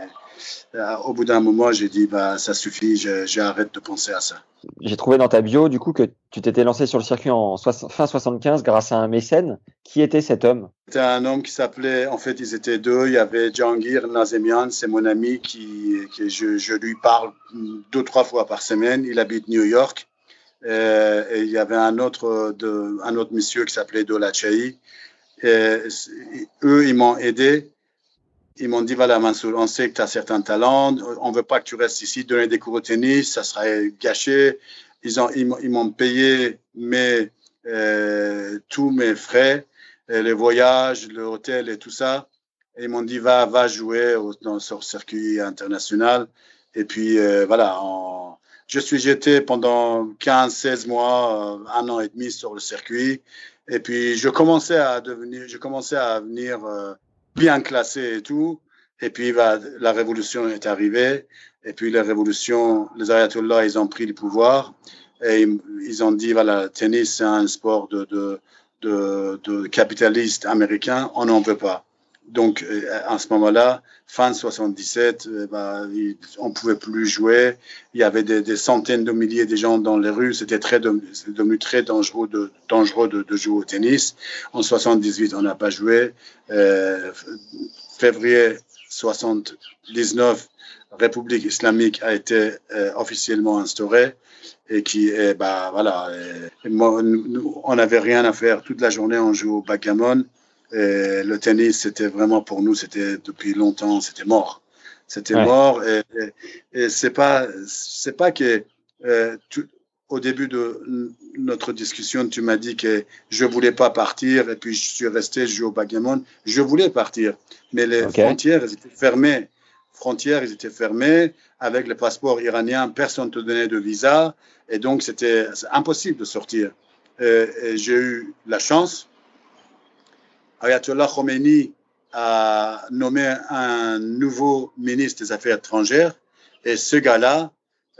[SPEAKER 9] euh, au bout d'un moment, j'ai dit bah ça suffit, j'arrête de penser à ça.
[SPEAKER 7] J'ai trouvé dans ta bio du coup que tu t'étais lancé sur le circuit en fin 75 grâce à un mécène. Qui était cet homme?
[SPEAKER 9] C'était un homme qui s'appelait, en fait, ils étaient deux. Il y avait Jangir Nazemian, c'est mon ami qui, qui je, je, lui parle deux trois fois par semaine. Il habite New York. Euh, et il y avait un autre de, un autre monsieur qui s'appelait Dolachai. eux, ils m'ont aidé ils m'ont dit, voilà, Mansour, on sait que tu as certains talents, on ne veut pas que tu restes ici donner des cours de tennis, ça serait gâché. Ils ont, ils, m'ont payé mes, euh, tous mes frais, euh, les voyages, l'hôtel et tout ça. Et ils m'ont dit, va, va jouer dans, ce circuit international. Et puis, euh, voilà, je suis jeté pendant 15, 16 mois, euh, un an et demi sur le circuit. Et puis, je commençais à devenir, je commençais à venir euh, bien classé et tout. Et puis, bah, la révolution est arrivée. Et puis, la révolution, les ayatollahs, ils ont pris le pouvoir. Et ils ont dit, voilà, le tennis, c'est un sport de, de, de, de capitaliste américain. On n'en veut pas. Donc, à ce moment-là, fin 77, euh, bah, on pouvait plus jouer. Il y avait des, centaines de milliers de gens dans les rues. C'était très devenu très dangereux de, dangereux de, jouer au tennis. En 78, on n'a pas joué. Euh, février 79, République islamique a été euh, officiellement instaurée et qui bah, voilà, moi, nous, on n'avait rien à faire toute la journée. On jouait au backgammon. Et le tennis, c'était vraiment pour nous, c'était depuis longtemps, c'était mort. C'était ouais. mort. Et, et, et c'est pas, c'est pas que euh, tu, au début de notre discussion, tu m'as dit que je voulais pas partir et puis je suis resté, je joue au backgammon. Je voulais partir, mais les okay. frontières elles étaient fermées. Frontières, ils étaient fermées. Avec le passeport iranien, personne ne te donnait de visa et donc c'était impossible de sortir. J'ai eu la chance Ayatollah Khomeini a nommé un nouveau ministre des Affaires étrangères et ce gars-là,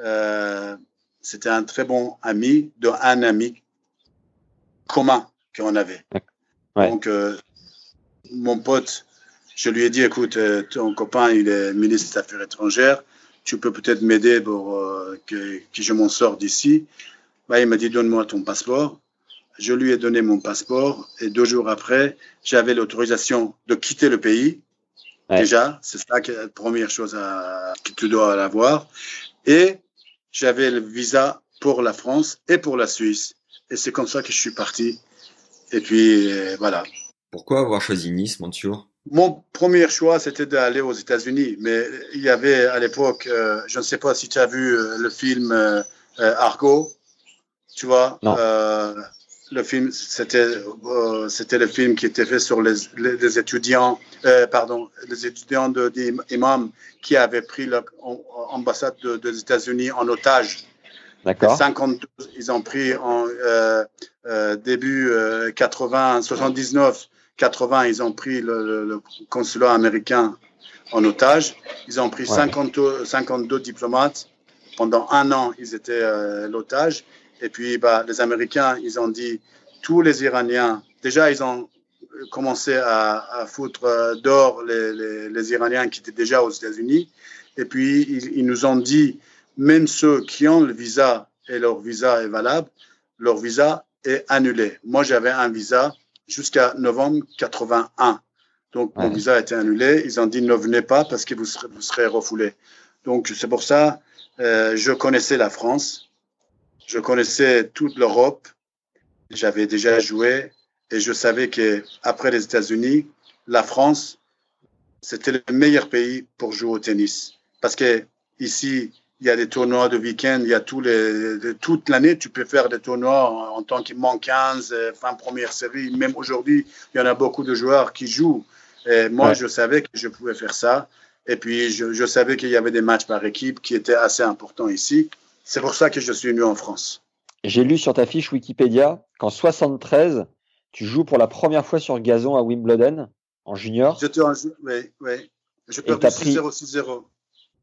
[SPEAKER 9] euh, c'était un très bon ami d'un ami commun qu'on avait. Ouais. Donc, euh, mon pote, je lui ai dit, écoute, euh, ton copain, il est ministre des Affaires étrangères, tu peux peut-être m'aider pour euh, que, que, je m'en sorte d'ici. Bah, il m'a dit, donne-moi ton passeport je lui ai donné mon passeport et deux jours après, j'avais l'autorisation de quitter le pays. Ouais. Déjà, c'est ça que la première chose à, que tu dois avoir. Et j'avais le visa pour la France et pour la Suisse. Et c'est comme ça que je suis parti. Et puis, euh, voilà.
[SPEAKER 8] Pourquoi avoir choisi Nice, Monture
[SPEAKER 9] Mon premier choix, c'était d'aller aux États-Unis. Mais il y avait à l'époque, euh, je ne sais pas si tu as vu euh, le film euh, Argo, tu vois.
[SPEAKER 7] Non
[SPEAKER 9] le film, c'était euh, c'était le film qui était fait sur les, les, les étudiants, euh, pardon, les étudiants de, d'imam qui avaient pris l'ambassade de, des États-Unis en otage.
[SPEAKER 7] D'accord.
[SPEAKER 9] 52, ils ont pris en euh, euh début 80, 79, 80, ils ont pris le, le, le, consulat américain en otage. Ils ont pris ouais. 50, 52 diplomates. Pendant un an, ils étaient l'otage. Et puis, bah, les Américains, ils ont dit, tous les Iraniens, déjà, ils ont commencé à, à foutre euh, d'or les, les, les, Iraniens qui étaient déjà aux États-Unis. Et puis, ils, ils, nous ont dit, même ceux qui ont le visa et leur visa est valable, leur visa est annulé. Moi, j'avais un visa jusqu'à novembre 81. Donc, mon visa a été annulé. Ils ont dit, ne venez pas parce que vous serez, vous serez refoulé. Donc, c'est pour ça, euh, je connaissais la France. Je connaissais toute l'Europe. J'avais déjà joué et je savais que après les États-Unis, la France, c'était le meilleur pays pour jouer au tennis. Parce que ici, il y a des tournois de week-end, il y a tous les, de, toute l'année, tu peux faire des tournois en, en tant qu'il manque 15, fin première série. Même aujourd'hui, il y en a beaucoup de joueurs qui jouent. Et moi, ouais. je savais que je pouvais faire ça. Et puis, je, je savais qu'il y avait des matchs par équipe qui étaient assez importants ici. C'est pour ça que je suis venu en France.
[SPEAKER 7] J'ai lu sur ta fiche Wikipédia qu'en 73, tu joues pour la première fois sur gazon à Wimbledon, en junior.
[SPEAKER 9] J'étais en oui, oui. Je perdu 6-0, 6-0.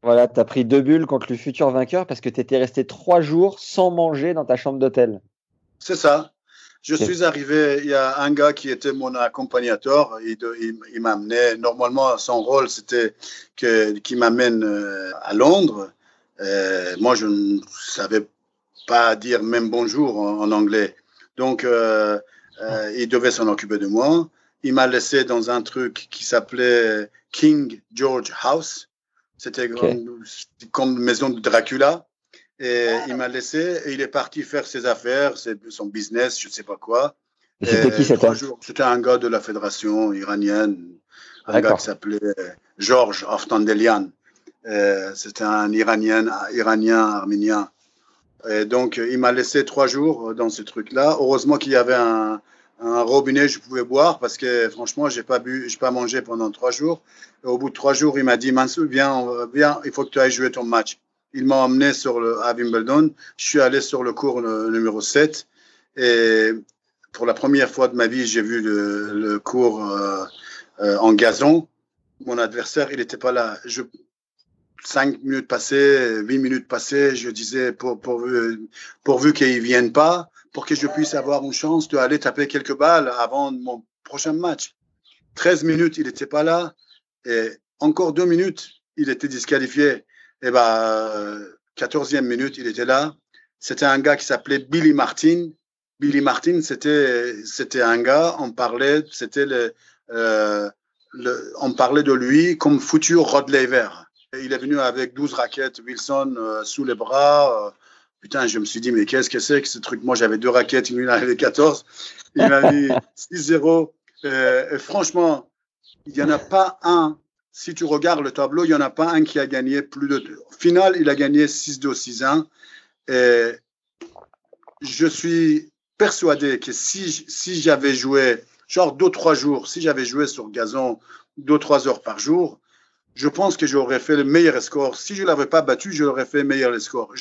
[SPEAKER 7] Voilà, tu as pris deux bulles contre le futur vainqueur parce que tu étais resté trois jours sans manger dans ta chambre d'hôtel.
[SPEAKER 9] C'est ça. Je suis arrivé, il y a un gars qui était mon accompagnateur, il, il, il m'a amené, normalement son rôle c'était qu'il m'amène euh, à Londres, euh, moi, je ne savais pas dire même bonjour en, en anglais. Donc, euh, euh, il devait s'en occuper de moi. Il m'a laissé dans un truc qui s'appelait King George House. C'était okay. comme maison de Dracula. Et il m'a laissé et il est parti faire ses affaires, son business, je ne sais pas quoi.
[SPEAKER 7] C'était qui c'était
[SPEAKER 9] C'était un gars de la fédération iranienne, un gars qui s'appelait Georges Aftandelian. Euh, C'était un Iranien, Iranien, arménien. Et donc, il m'a laissé trois jours dans ce truc-là. Heureusement qu'il y avait un, un, robinet, je pouvais boire parce que franchement, j'ai pas bu, j'ai pas mangé pendant trois jours. Et au bout de trois jours, il m'a dit, Mansour, viens, viens, il faut que tu ailles jouer ton match. il m'a emmené sur à Wimbledon. Je suis allé sur le cours numéro 7 et pour la première fois de ma vie, j'ai vu le, le cours euh, euh, en gazon. Mon adversaire, il n'était pas là. Cinq minutes passées, huit minutes passées, je disais pour, pourvu, pourvu qu'il ne vienne pas, pour que je puisse avoir une chance d'aller taper quelques balles avant mon prochain match. 13 minutes, il n'était pas là. Et encore deux minutes, il était disqualifié. Et ben, 14e minute, il était là. C'était un gars qui s'appelait Billy Martin. Billy Martin, c'était, c'était un gars, on parlait, c'était le, euh, le, on parlait de lui comme futur Rod Laver. Il est venu avec 12 raquettes Wilson euh, sous les bras. Euh, putain, je me suis dit, mais qu'est-ce que c'est que ce truc? Moi, j'avais deux raquettes, il en avait 14. Il m'a dit 6-0. Euh, franchement, il n'y en a pas un. Si tu regardes le tableau, il n'y en a pas un qui a gagné plus de. Au final, il a gagné 6-2, 6-1. Et je suis persuadé que si, si j'avais joué, genre deux, trois jours, si j'avais joué sur gazon deux, trois heures par jour, je pense que j'aurais fait le meilleur score. Si je ne l'avais pas battu, j'aurais fait meilleur score.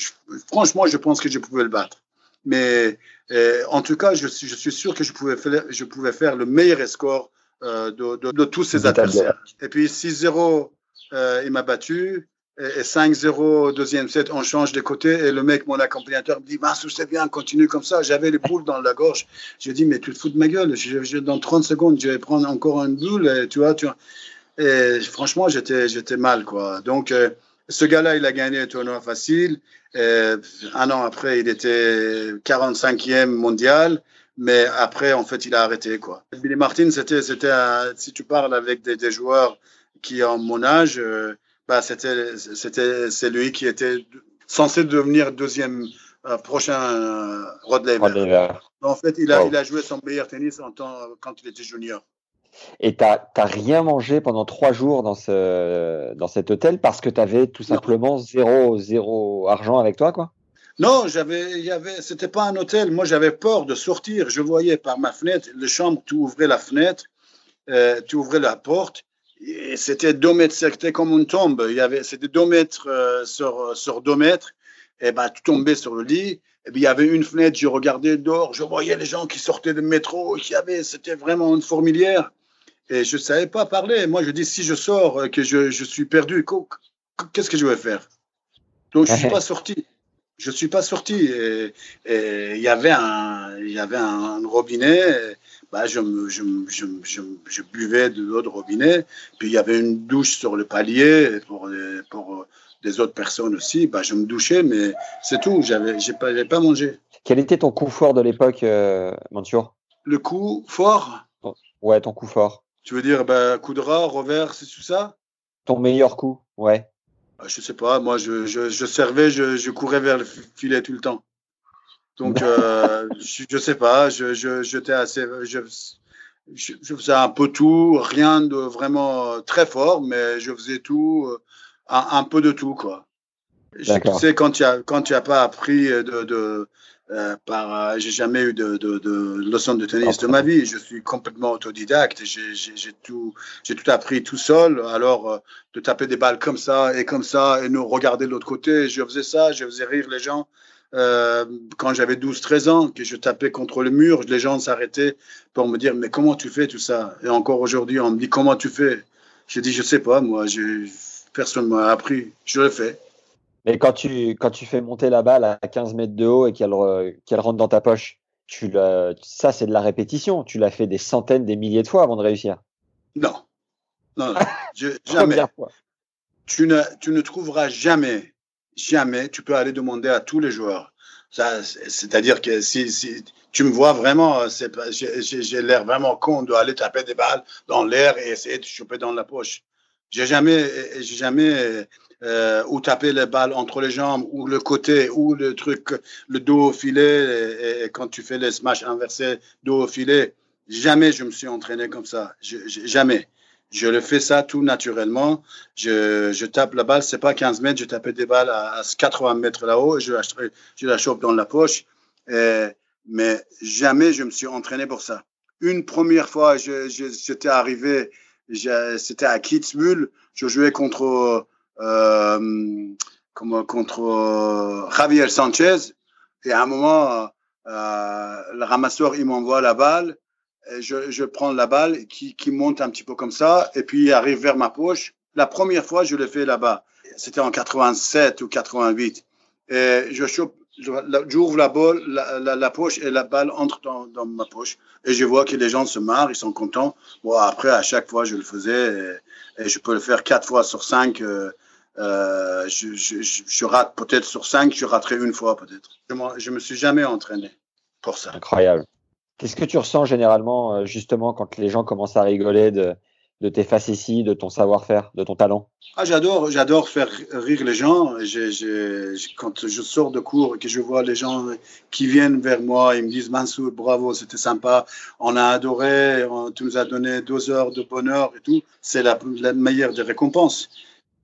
[SPEAKER 9] franchement, je pense que je pouvais le battre. Mais euh, en tout cas, je, je, suis sûr que je pouvais faire, je pouvais faire le meilleur score euh, de, de, de, tous ses adversaires. Et puis 6-0, euh, il m'a battu. Et, 5-0, deuxième set, on change de côté. Et le mec, mon accompagnateur, me dit bah, c'est bien, continue comme ça. J'avais les boules dans la gorge. J'ai dit Mais tu te fous de ma gueule. Je, je, dans 30 secondes, je vais prendre encore une boule. Et, tu vois, tu vois. Et franchement, j'étais, j'étais mal. quoi. Donc, euh, ce gars-là, il a gagné un tournoi facile. Et un an après, il était 45e mondial. Mais après, en fait, il a arrêté, quoi. Billy Martin, c'était, c'était, si tu parles avec des, des, joueurs qui ont mon âge, euh, bah, c'était, c'était, c'est lui qui était censé devenir deuxième euh, prochain euh, Rod Laver. En fait, il a, il a joué son meilleur tennis en temps, quand il était junior.
[SPEAKER 7] Et tu n'as rien mangé pendant trois jours dans, ce, dans cet hôtel parce que tu avais tout simplement zéro, zéro argent avec toi, quoi?
[SPEAKER 9] Non, j'avais, y avait, c'était pas un hôtel. Moi, j'avais peur de sortir. Je voyais par ma fenêtre, le chambre, tu ouvrais la fenêtre, euh, tu ouvrais la porte. Et c'était deux mètres, c'était comme une tombe. Il y avait, c'était deux mètres euh, sur, sur deux mètres. Et ben, tu tombais sur le lit. Et puis, il y avait une fenêtre, je regardais dehors, je voyais les gens qui sortaient du métro, qui avait, c'était vraiment une fourmilière. Et je ne savais pas parler. Moi, je dis, si je sors, euh, que je, je suis perdu, qu'est-ce que je vais faire? Donc, je ne suis pas sorti. Je ne suis pas sorti. Et il y avait un, il y avait un robinet. bah, je, je, je, je, buvais de l'eau de robinet. Puis, il y avait une douche sur le palier pour, pour des autres personnes aussi. Bah, je me douchais, mais c'est tout. Je n'ai pas, pas mangé.
[SPEAKER 7] Quel était ton coup fort de l'époque, euh,
[SPEAKER 9] Le coup fort?
[SPEAKER 7] Ouais, ton coup fort.
[SPEAKER 9] Tu veux dire bah, coup de rat, revers, c'est tout ça?
[SPEAKER 7] Ton meilleur coup, ouais.
[SPEAKER 9] Bah, je sais pas, moi je, je, je servais, je, je, courais vers le filet tout le temps. Donc euh, je, je, sais pas, je, je, j'étais assez, je, je, faisais un peu tout, rien de vraiment très fort, mais je faisais tout, euh, un, un peu de tout quoi. Tu sais quand tu as quand tu as pas appris de, de euh, par, euh, j'ai jamais eu de, leçon de tennis de ma vie. Je suis complètement autodidacte. J'ai tout, j'ai tout appris tout seul. Alors, euh, de taper des balles comme ça et comme ça et nous regarder de l'autre côté, je faisais ça. Je faisais rire les gens. Quand j'avais 12-13 ans, que je tapais contre le mur, les gens s'arrêtaient pour me dire mais comment tu fais tout ça? Et encore aujourd'hui, on me dit comment tu fais? J'ai dit je sais pas, moi, personne m'a appris. Je le fais.
[SPEAKER 7] Mais quand tu, quand tu fais monter la balle à 15 mètres de haut et qu'elle qu'elle rentre dans ta poche, tu ça, c'est de la répétition. Tu l'as fait des centaines, des milliers de fois avant de réussir.
[SPEAKER 9] Non. Non, jamais. Tu ne, tu ne trouveras jamais, jamais, tu peux aller demander à tous les joueurs. C'est-à-dire que si, si, tu me vois vraiment, j'ai l'air vraiment con d'aller taper des balles dans l'air et essayer de choper dans la poche. J'ai jamais, j'ai jamais euh, ou taper les balles entre les jambes, ou le côté, ou le truc, le dos au filet, et, quand tu fais les smash inversés, dos au filet. Jamais je me suis entraîné comme ça. Jamais. Je le fais ça tout naturellement. Je, je tape la balle, c'est pas 15 mètres, je tapais des balles à, 80 mètres là-haut, je, je la chope dans la poche. Mais jamais je me suis entraîné pour ça. Une première fois, j'étais arrivé, c'était à Kitzbühel, je jouais contre comme contre Javier Sanchez. Et à un moment, le ramasseur, il m'envoie la balle. Je, je prends la balle qui, qui monte un petit peu comme ça et puis arrive vers ma poche. La première fois, je l'ai fait là-bas. C'était en 87 ou 88. Et je chope, j'ouvre la, la, la, poche et la balle entre dans, dans, ma poche. Et je vois que les gens se marrent, ils sont contents. Bon, après, à chaque fois, je le faisais et, je peux le faire quatre fois sur cinq. Euh, euh, je, je, je, rate peut-être sur cinq, je raterai une fois peut-être. Je, me suis jamais entraîné pour ça.
[SPEAKER 7] Incroyable. Qu'est-ce que tu ressens généralement, euh, justement, quand les gens commencent à rigoler de, de tes facéties, de ton savoir-faire, de ton talent?
[SPEAKER 9] Ah, J'adore, j'adore faire rire les gens. quand je sors de cours et que je vois les gens qui viennent vers moi, ils me disent Mansour, bravo, c'était sympa, on a adoré, on, tu nous as donné deux heures de bonheur et tout. C'est la, la meilleure des récompenses.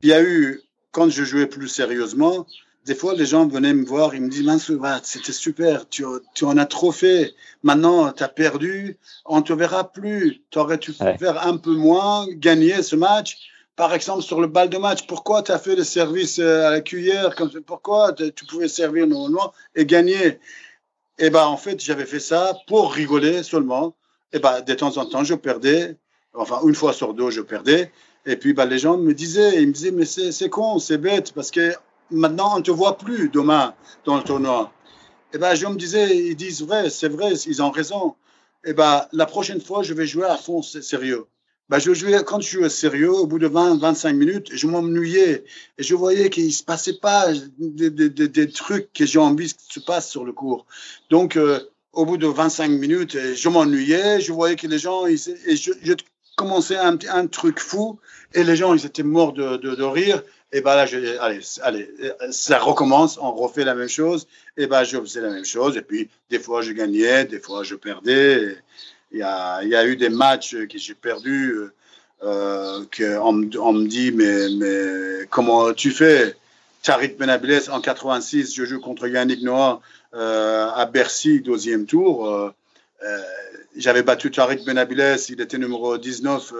[SPEAKER 9] Il y a eu, quand je jouais plus sérieusement, des fois, les gens venaient me voir, ils me disent, Mansour, c'était super, tu, tu, en as trop fait. Maintenant, tu as perdu, on ne te verra plus. Tu aurais dû faire un peu moins, gagner ce match. Par exemple, sur le bal de match, pourquoi tu as fait le service euh, à la cuillère? Comme Pourquoi tu pouvais servir normalement et gagner? Eh ben, en fait, j'avais fait ça pour rigoler seulement. Et ben, de temps en temps, je perdais. Enfin, une fois sur deux, je perdais. Et puis, ben, les gens me disaient, ils me disaient, mais c'est con, c'est bête, parce que maintenant, on ne te voit plus demain dans le tournoi. Et ben, je me disais, ils disent vrai, c'est vrai, ils ont raison. Et ben, la prochaine fois, je vais jouer à fond sérieux. Ben, je jouais, quand je jouais sérieux, au bout de 20, 25 minutes, je m'ennuyais et je voyais qu'il ne se passait pas des, des, des, trucs que j'ai envie que se passe sur le cours. Donc, euh, au bout de 25 minutes, je m'ennuyais, je voyais que les gens, ils, et je, je commençais un, truc fou et les gens, ils étaient morts de, rire. Et ben là, je, allez, allez, ça recommence, on refait la même chose. Et ben, je faisais la même chose. Et puis, des fois, je gagnais, des fois, je perdais. Il y a, eu des matchs que j'ai perdus, euh, qu'on on me dit, mais, comment tu fais? Tariq Benabiles, en 86, je joue contre Yannick Noah euh, à Bercy, deuxième tour. Euh, euh J'avais battu Tariq Benabiles, il était numéro 19,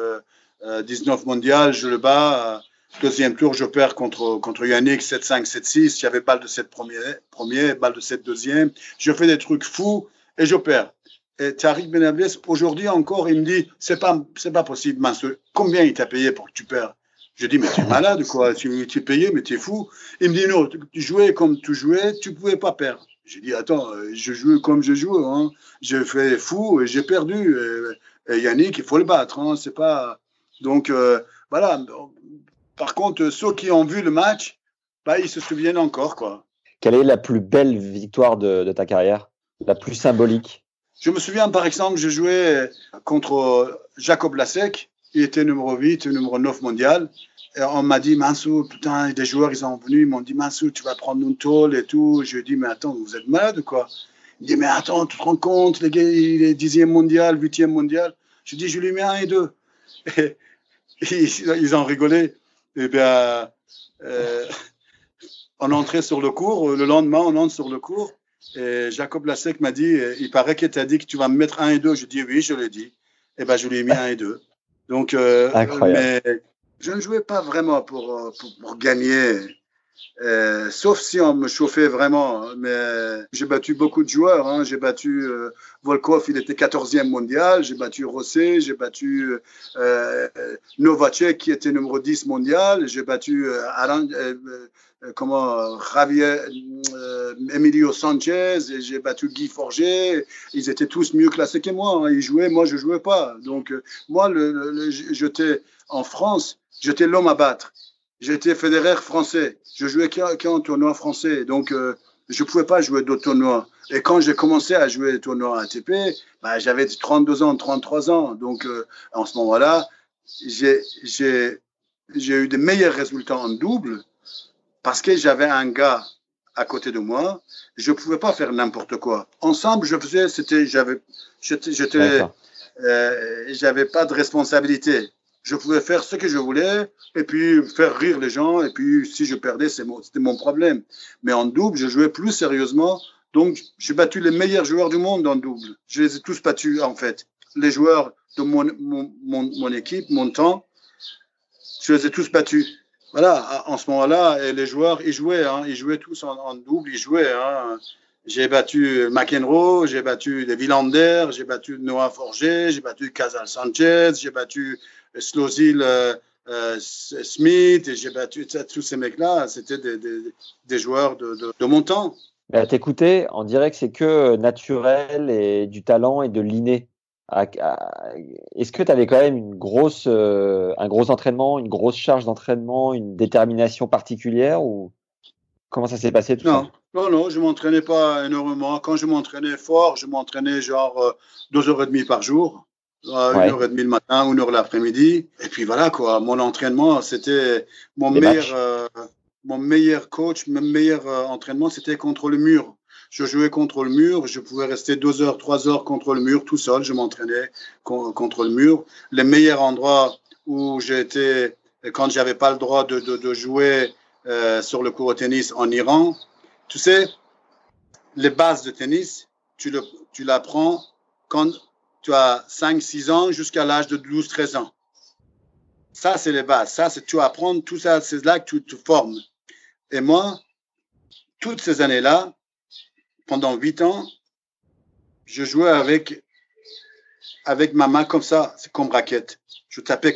[SPEAKER 9] 19 euh, mondial, je le bats. Deuxième tour, je perds contre, contre Yannick 7-5, 7-6. J'avais balle de 7 premier, premier, balle de 7 deuxième. Je fais des trucs fous et je perds. Et Tariq Benables, aujourd'hui encore, il me dit, c'est pas, c'est pas possible, mince. Combien il t'a payé pour que tu perds? Je dis, mais tu es malade, quoi. Tu, tu es payé, mais tu es fou. Il me dit, non, tu jouais comme tu jouais, tu pouvais pas perdre. J'ai dit, attends, je joue comme je joue, hein. Je fais fou et j'ai perdu. Et, Yannick, il faut le battre, hein. C'est pas, donc, euh, voilà. Par contre, ceux qui ont vu le match, bah, ils se souviennent encore. Quoi.
[SPEAKER 7] Quelle est la plus belle victoire de, ta carrière? La plus symbolique?
[SPEAKER 9] Je me souviens, par exemple, je jouais contre Jacob Lasek. Il était numéro 8, numéro 9 mondial. On m'a dit, Mansou, putain, des joueurs, ils sont venus, ils m'ont dit, Mansou, tu vas prendre une tôle et tout. Je lui ai dit, mais attends, vous êtes malade quoi? Il dit, mais attends, tu te rends compte, les gars, il est 10e mondial, 8e mondial. Je dis, je lui mets un et deux. Et ils ont rigolé eh bien, euh, on entrait sur le cours. Le lendemain, on entre sur le cours. Et Jacob Lasek m'a dit, il paraît qu'il t'a dit que tu vas me mettre un et deux. Je dis oui, je l'ai dit. Et eh ben, je lui ai mis un et deux. Donc, euh, mais je ne jouais pas vraiment pour, pour, pour gagner. Euh, sauf si on me chauffait vraiment. Hein. Mais j'ai battu beaucoup de joueurs. Hein. J'ai battu euh, Volkov, il était 14e mondial. J'ai battu Rosset. J'ai battu euh, Novacek, qui était numéro 10 mondial. J'ai battu euh, euh, comment, Javier, Emilio Sanchez. J'ai battu Guy Forget. Ils étaient tous mieux classés que moi. Hein. Ils jouaient, moi, je jouais pas. Donc, moi, le, le, j'étais en France, j'étais l'homme à battre. J'étais fédéraire français. Je jouais qu'en tournoi français. Donc, euh, je ne pouvais pas jouer d'autres tournois. Et quand j'ai commencé à jouer les tournois ATP, bah, j'avais 32 ans, 33 ans. Donc, euh, en ce moment-là, j'ai eu des meilleurs résultats en double parce que j'avais un gars à côté de moi. Je ne pouvais pas faire n'importe quoi. Ensemble, je faisais, c'était, j'avais, j'étais, euh, j'avais pas de responsabilité je pouvais faire ce que je voulais et puis faire rire les gens. Et puis, si je perdais, c'était mon, problème. Mais en double, je jouais plus sérieusement. Donc, j'ai battu les meilleurs joueurs du monde en double. Je les ai tous battus, en fait. Les joueurs de mon, mon, mon, équipe, mon temps, je les ai tous battus. voilà, en ce moment-là, les joueurs, ils jouaient, hein, ils jouaient tous en, double, ils jouaient. Hein. J'ai battu McEnroe, j'ai battu des Villander, j'ai battu Noah Forger, j'ai battu Casal Sanchez, j'ai battu Slozil euh, euh, Smith, et j'ai battu tous ces mecs-là. C'était des, des, des, joueurs de, de, de mon temps.
[SPEAKER 7] À t'écouter, on dirait que c'est que naturel et du talent et de l'inné. Est-ce que tu avais quand même une grosse, euh, un gros entraînement, une grosse charge d'entraînement, une détermination particulière ou comment ça s'est passé tout
[SPEAKER 9] non. ça Non, non, je m'entraînais pas énormément. Quand je m'entraînais fort, je m'entraînais genre euh, deux heures et demie par jour, euh, une heure et demie le matin, une heure l'après-midi. Et puis voilà quoi, mon entraînement, c'était mon meilleur, mon meilleur coach, mon meilleur entraînement, c'était contre le mur je jouais contre le mur, je pouvais rester deux heures, trois heures contre le mur tout seul, je m'entraînais contre le mur. Les meilleurs endroits où j'étais, quand j'avais pas le droit de, de, de jouer euh, sur le court de tennis en Iran, tu sais, les bases de tennis, tu, le, tu l'apprends quand tu as 5, 6 ans jusqu'à l'âge de 12, 13 ans. Ça, c'est les bases. Ça, c'est tu apprends tout ça, c'est là que tu te formes. Et moi, toutes ces années-là, pendant huit ans, je jouais avec, avec ma main comme ça, c'est comme raquette. Je tapais.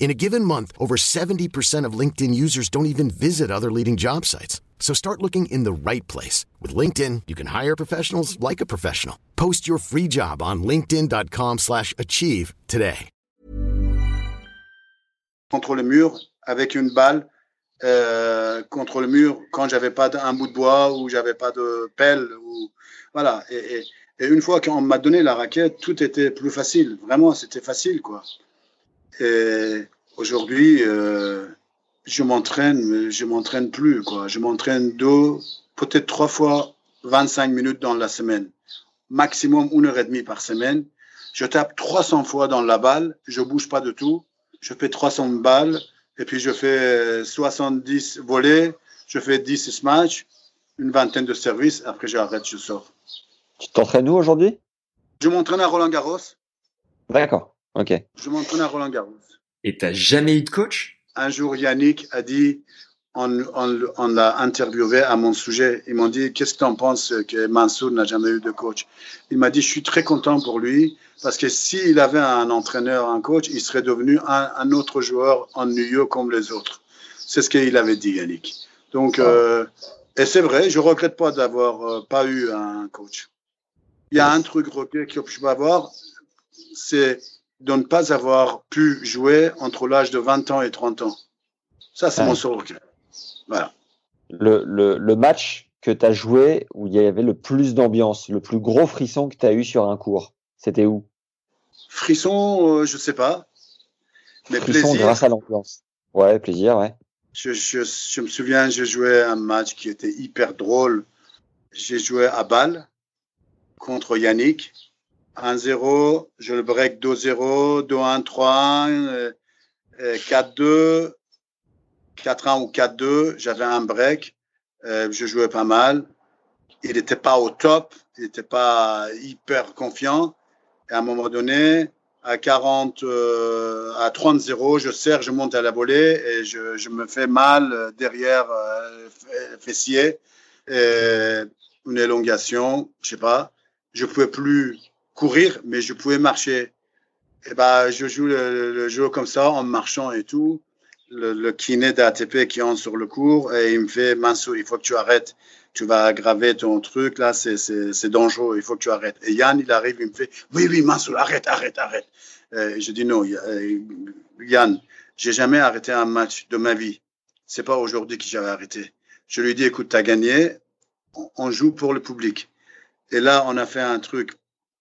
[SPEAKER 10] In a given month, over 70% of LinkedIn users don't even visit other leading job sites. So start looking in the right place. With LinkedIn, you can hire professionals like a professional. Post your free job on linkedin.com slash achieve today.
[SPEAKER 9] Contre le mur, avec une balle, euh, contre le mur, quand j'avais pas un bout de bois ou j'avais pas de pelle. Ou, voilà. Et, et, et une fois qu'on m'a donné la raquette, tout était plus facile. Vraiment, c'était facile, quoi. Et aujourd'hui, euh, je m'entraîne, je m'entraîne plus, quoi. Je m'entraîne deux, peut-être trois fois 25 minutes dans la semaine. Maximum une heure et demie par semaine. Je tape 300 fois dans la balle. Je bouge pas de tout. Je fais 300 balles. Et puis, je fais 70 volets. Je fais 10 smash, une vingtaine de services. Après, j'arrête, je sors.
[SPEAKER 7] Tu t'entraînes où aujourd'hui?
[SPEAKER 9] Je m'entraîne à Roland Garros.
[SPEAKER 7] D'accord. Ok.
[SPEAKER 9] Je m'entraîne à Roland Garros.
[SPEAKER 8] Et t'as jamais eu de coach?
[SPEAKER 9] Un jour, Yannick a dit, on, on, on l'a interviewé à mon sujet. Ils m'ont dit, qu'est-ce que tu en penses que Mansour n'a jamais eu de coach? Il m'a dit, je suis très content pour lui parce que s'il avait un entraîneur, un coach, il serait devenu un, un autre joueur en New comme les autres. C'est ce qu'il avait dit, Yannick. Donc, ah. euh, et c'est vrai, je regrette pas d'avoir euh, pas eu un coach. Il y a un truc que je peux avoir, c'est de ne pas avoir pu jouer entre l'âge de 20 ans et 30 ans. Ça, c'est mon seul Voilà.
[SPEAKER 7] Le, le, le match que tu as joué où il y avait le plus d'ambiance, le plus gros frisson que tu as eu sur un cours, c'était où?
[SPEAKER 9] Frisson, euh, je sais pas.
[SPEAKER 7] Mais frisson plaisir. grâce à l'ambiance. Ouais, plaisir, ouais.
[SPEAKER 9] Je, je, je me souviens, j'ai joué un match qui était hyper drôle. J'ai joué à Bâle contre Yannick 1-0, je le break 2-0, 2-1, 3-1, 4-2, 4-1 ou 4-2. J'avais un break, euh, je jouais pas mal. Il n'était pas au top, il n'était pas hyper confiant. Et à un moment donné, à 40, euh, à 30-0, je serre, je monte à la volée et je, me fais mal derrière euh, fessier, une élongation, je sais pas. Je pouvais plus courir, mais je pouvais marcher. Et ben, je joue le, le, jeu comme ça, en marchant et tout. Le, le kiné d'ATP qui entre sur le cours et il me fait Mansou, il faut que tu arrêtes. Tu vas aggraver ton truc, là, c'est dangereux, il faut que tu arrêtes. Et Yann, il arrive, il me fait Oui, oui, Mansou, arrête, arrête, arrête. Et je dis Non, euh, Yann, j'ai jamais arrêté un match de ma vie. C'est pas aujourd'hui que j'avais arrêté. Je lui dis Écoute, tu as gagné, on joue pour le public. Et là, on a fait un truc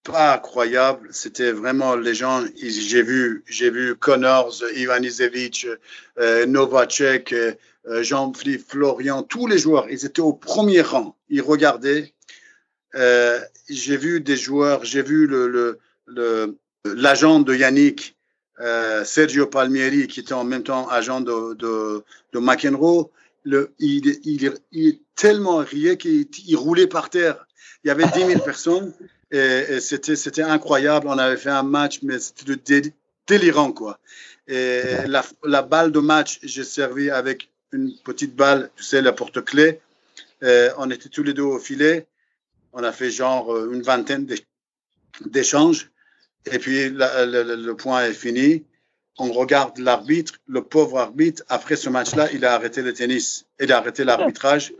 [SPEAKER 9] pas incroyable. C'était vraiment les gens. J'ai vu, j'ai vu Connors, Ivan Isevic, euh, Novacek, euh, Jean-Philippe Florian, tous les joueurs. Ils étaient au premier rang. Ils regardaient. Euh, j'ai vu des joueurs. J'ai vu le, l'agent de Yannick euh, Sergio Palmieri, qui était en même temps agent de, de, de McEnroe, le, il, il, il, tellement riait qu'il roulait par terre. Il y avait 10 000 personnes et, c'était, c'était incroyable. On avait fait un match, mais c'était délirant, quoi. Et la, la, balle de match, j'ai servi avec une petite balle, tu sais, la porte-clés. on était tous les deux au filet. On a fait genre euh, une vingtaine d'échanges. Et puis la, le, le, point est fini. On regarde l'arbitre, le pauvre arbitre. Après ce match-là, il a arrêté le tennis, il a arrêté l'arbitrage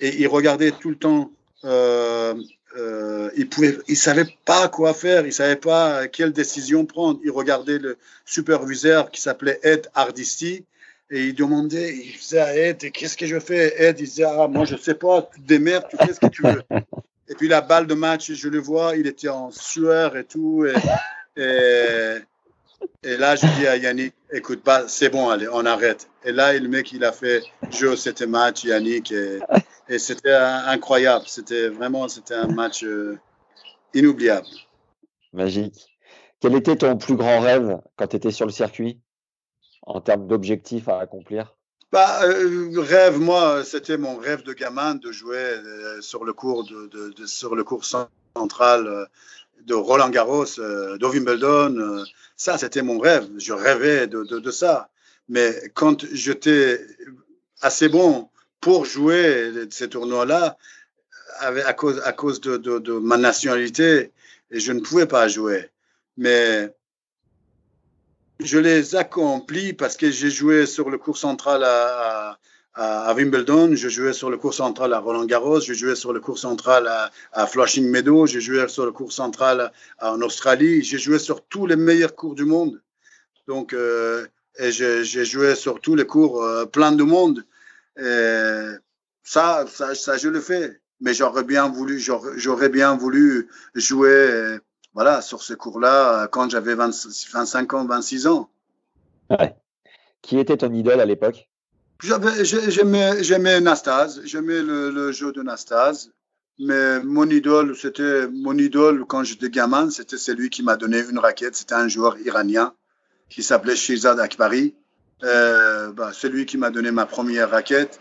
[SPEAKER 9] et il regardait tout le temps. Euh, euh, il pouvait, il savait pas quoi faire, il savait pas quelle décision prendre. Il regardait le superviseur qui s'appelait Ed Hardisty et il demandait, il faisait à Ed, qu'est-ce que je fais? Ed, il disait, ah, moi je sais pas, tu te démerdes, tu fais ce que tu veux. Et puis la balle de match, je le vois, il était en sueur et tout. Et, et, et là, je dis à Yannick, écoute, pas, c'est bon, allez, on arrête. Et là, le mec, il a fait jeu, c'était match, Yannick, et, et c'était incroyable. C'était vraiment, c'était un match euh, inoubliable.
[SPEAKER 7] Magique. Quel était ton plus grand rêve quand tu étais sur le circuit en termes d'objectifs à accomplir?
[SPEAKER 9] Bah, euh, rêve, moi, c'était mon rêve de gamin de jouer euh, sur le cours de, de, de, sur le cours central de Roland Garros, de Wimbledon. Ça, c'était mon rêve. Je rêvais de, de ça. Mais quand j'étais assez bon pour jouer ces tournois-là, à cause, à cause de, de, ma nationalité, et je ne pouvais pas jouer. Mais je les accomplis parce que j'ai joué sur le cours central à, à, Wimbledon, je jouais sur le cours central à Roland Garros, je jouais sur le cours central à, à Flushing Meadows, j'ai joué sur le cours central en Australie, j'ai joué sur tous les meilleurs cours du monde. Donc, euh, et j'ai joué sur tous les cours euh, plein de monde. Et ça, ça, ça, je le fais. Mais j'aurais bien voulu, j'aurais bien voulu jouer voilà, sur ce cours-là euh, quand j'avais 25 ans, 26 ans.
[SPEAKER 7] Ouais. Qui était ton idole à l'époque?
[SPEAKER 9] J'aimais Nastase, j'aimais le, le, jeu de Nastase, mais mon idole, c'était mon idole quand j'étais gamin, c'était celui qui m'a donné une raquette, c'était un joueur iranien qui s'appelait Shizad Akbari. Euh, bah, celui qui m'a donné ma première raquette,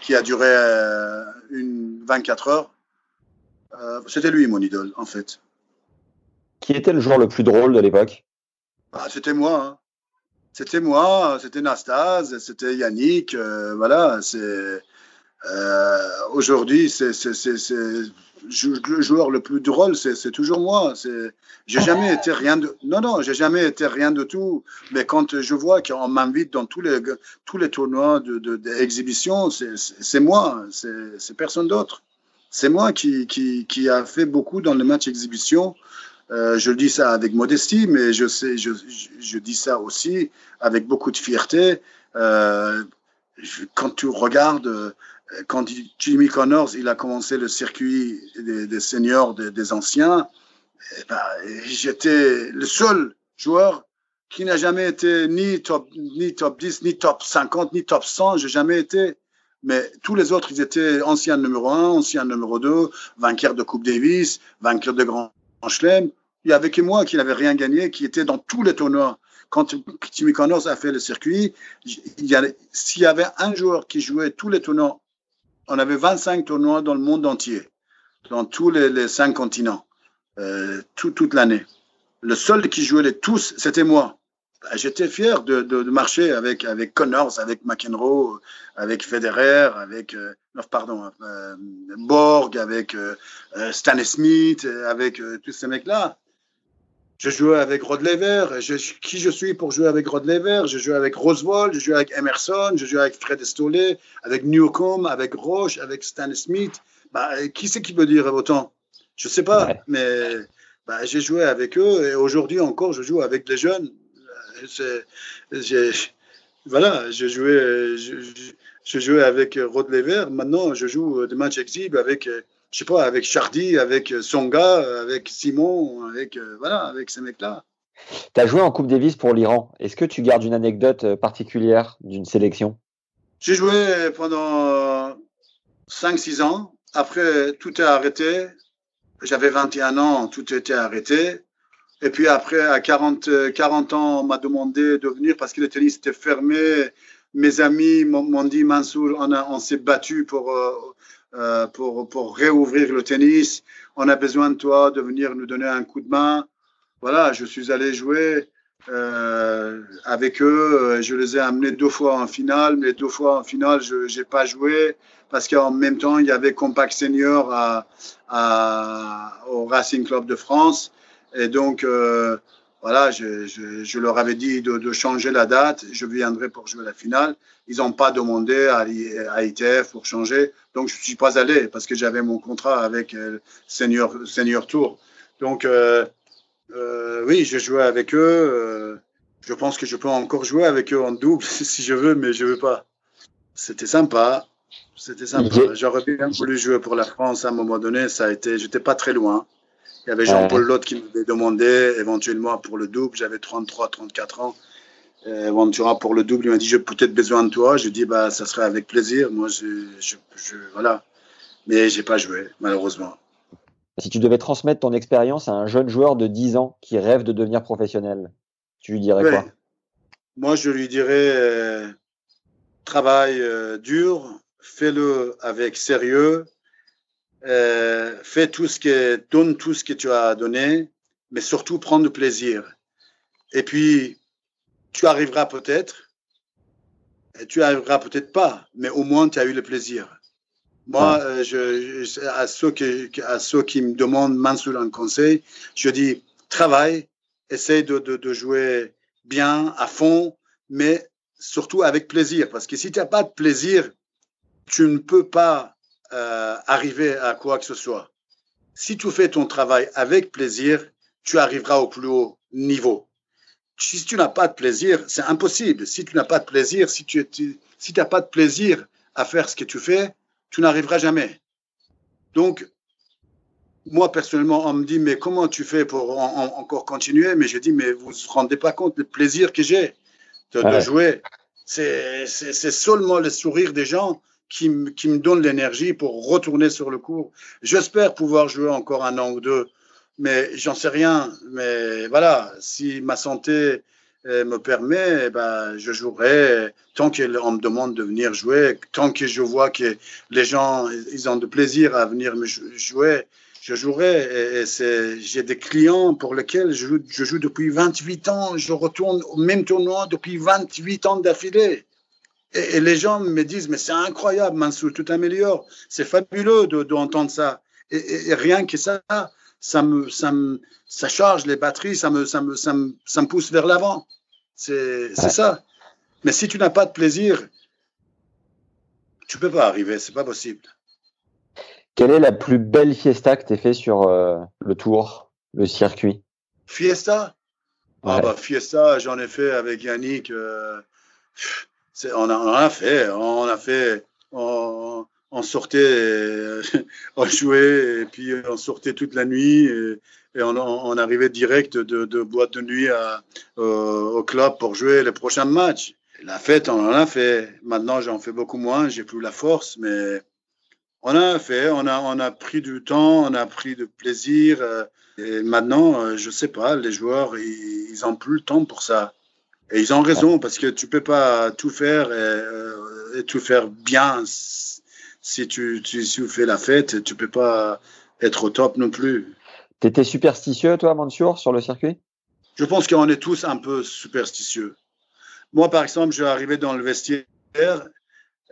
[SPEAKER 9] qui a duré euh, une 24 heures, euh, c'était lui mon idole en fait.
[SPEAKER 7] Qui était le joueur le plus drôle de l'époque?
[SPEAKER 9] Ah, C'était moi. Hein. C'était moi, c'était Nastase, c'était Yannick. Voilà, c'est. Euh, Aujourd'hui, c'est le joueur le plus drôle, c'est toujours moi. J'ai jamais été rien de. Non, non, j'ai jamais été rien de tout. Mais quand je vois qu'on m'invite dans tous les tous les tournois d'exhibition, de, de, c'est moi, c'est personne d'autre. C'est moi qui, qui, a fait beaucoup dans le match exhibition. Euh, je dis ça avec modestie, mais je, sais, je, dis ça aussi avec beaucoup de fierté. Euh, quand tu regardes, quand Jimmy Connors il a commencé le circuit des, seniors, des, anciens, eh ben, j'étais le seul joueur qui n'a jamais été ni top, ni top 10, ni top 50, ni top 100. J'ai jamais été. Mais tous les autres, ils étaient anciens numéro 1, anciens numéro 2, vainqueurs de Coupe Davis, vainqueurs de Grand Chelem. Il y avait que moi qui n'avais rien gagné, qui était dans tous les tournois. Quand Timmy Connors a fait le circuit, s'il y avait un joueur qui jouait tous les tournois, on avait 25 tournois dans le monde entier, dans tous les, cinq continents, euh, tout, toute l'année. Le seul qui jouait les tous, c'était moi. J'étais fier de, marcher avec, Connors, avec McEnroe, avec Federer, avec, euh, pardon, euh, Borg, avec Stan Smith, avec tous ces mecs-là. Je jouais avec Rod Lever. Je, qui je suis pour jouer avec Rod Lever Je jouais avec Roswell, je jouais avec Emerson, je jouais avec Fred Estolé, avec Newcomb, avec Roche, avec Stan Smith. Bah, qui c'est qui peut dire autant? Je sais pas, ouais. mais bah, j'ai joué avec eux et aujourd'hui encore, je joue avec les jeunes. Voilà, je jouais, je, je, jouais avec Rod Lever. Maintenant, je joue des matchs exhibes avec je sais pas, avec Chardy, avec Songa, avec Simon, avec, euh, voilà, avec ces mecs-là.
[SPEAKER 7] Tu as joué en Coupe Davis pour l'Iran. Est-ce que tu gardes une anecdote euh, particulière d'une sélection?
[SPEAKER 9] J'ai joué pendant 5-6 ans. Après, tout est arrêté. J'avais 21 ans, tout était arrêté. Et puis après, à 40, 40 ans, on m'a demandé de venir parce que le tennis était fermé. Mes amis m'ont dit, Mansour, on, on s'est battu pour, euh, pour, pour réouvrir le tennis. On a besoin de toi de venir nous donner un coup de main. Voilà, je suis allé jouer euh, avec eux. Je les ai amenés deux fois en finale, mais deux fois en finale, je n'ai pas joué parce qu'en même temps, il y avait Compact Senior à, à, au Racing Club de France. Et donc, euh, voilà, je, je, je, leur avais dit de, de, changer la date. Je viendrai pour jouer la finale. Ils n'ont pas demandé à, à, ITF pour changer. Donc, je ne suis pas allé parce que j'avais mon contrat avec euh, Senior, Senior Tour. Donc, euh, euh, oui, je jouais avec eux. Euh, je pense que je peux encore jouer avec eux en double si je veux, mais je ne veux pas. C'était sympa. C'était sympa. J'aurais bien voulu jouer pour la France à un moment donné. Ça a été, j'étais pas très loin. Il y avait Jean-Paul Lotte qui m'avait demandé éventuellement pour le double. J'avais 33, 34 ans. Euh, éventuellement pour le double, il m'a dit j'ai peut-être besoin de toi. Je dis bah ça serait avec plaisir. Moi, je, je, je voilà. Mais j'ai pas joué malheureusement.
[SPEAKER 7] Si tu devais transmettre ton expérience à un jeune joueur de 10 ans qui rêve de devenir professionnel, tu lui dirais quoi?
[SPEAKER 9] Moi, je lui dirais euh, travaille euh, dur, fais-le avec sérieux, euh, fais tout ce que donne tout ce que tu as donné, mais surtout prends du plaisir. Et puis tu arriveras peut-être, et tu arriveras peut-être pas, mais au moins tu as eu le plaisir. Moi, euh, je, je, à, ceux qui, à ceux qui me demandent Mansour un conseil, je dis travaille, essaye de, de, de jouer bien, à fond, mais surtout avec plaisir. Parce que si tu n'as pas de plaisir, tu ne peux pas euh, arriver à quoi que ce soit. Si tu fais ton travail avec plaisir, tu arriveras au plus haut niveau. Si tu n'as pas de plaisir, c'est impossible. Si tu n'as pas de plaisir, si tu n'as si pas de plaisir à faire ce que tu fais, tu n'arriveras jamais. Donc, moi, personnellement, on me dit, mais comment tu fais pour en, en, encore continuer? Mais je dis, mais vous ne vous rendez pas compte du plaisir que j'ai de, ouais. de, jouer. C'est seulement le sourire des gens qui, qui me donne l'énergie pour retourner sur le cours. J'espère pouvoir jouer encore un an ou deux, mais j'en sais rien. Mais voilà, si ma santé me permet, eh ben, je jouerai tant qu'on me demande de venir jouer, tant que je vois que les gens ils ont de plaisir à venir me jouer, je jouerai. J'ai des clients pour lesquels je joue depuis 28 ans, je retourne au même tournoi depuis 28 ans d'affilée. Et, et, les gens me disent, mais c'est incroyable, Mansour, tout améliore. C'est fabuleux d'entendre de, ça. Et, et, rien que ça, ça me, ça me, ça charge les batteries, ça me, ça me, ça me, ça me pousse vers l'avant. C'est ouais. ça. Mais si tu n'as pas de plaisir, tu peux pas arriver, c'est pas possible.
[SPEAKER 7] Quelle est la plus belle fiesta que tu as fait sur euh, le tour, le circuit?
[SPEAKER 9] Fiesta? Ah, ouais. ah bah, Fiesta, j'en ai fait avec Yannick. Euh, on, a, a, fait, on a fait, on, sortait, on jouait, et puis on sortait toute la nuit. Et, on, arrivait direct de, boîte de nuit à, au club pour jouer les prochains matchs. La fête, on en a fait. Maintenant, j'en fais beaucoup moins, j'ai plus la force, mais on a fait, on a, pris du temps, on a pris de plaisir. Et maintenant, je sais pas, les joueurs, ils, ils ont plus le temps pour ça. Et ils ont raison, parce que tu peux pas tout faire et, et tout faire bien. Si tu, tu, si tu fais la fête, tu peux pas être au top non plus.
[SPEAKER 7] T'étais superstitieux, toi, Mansour, sur le circuit?
[SPEAKER 9] Je pense qu'on est tous un peu superstitieux. Moi, par exemple, je arrivais dans le vestiaire,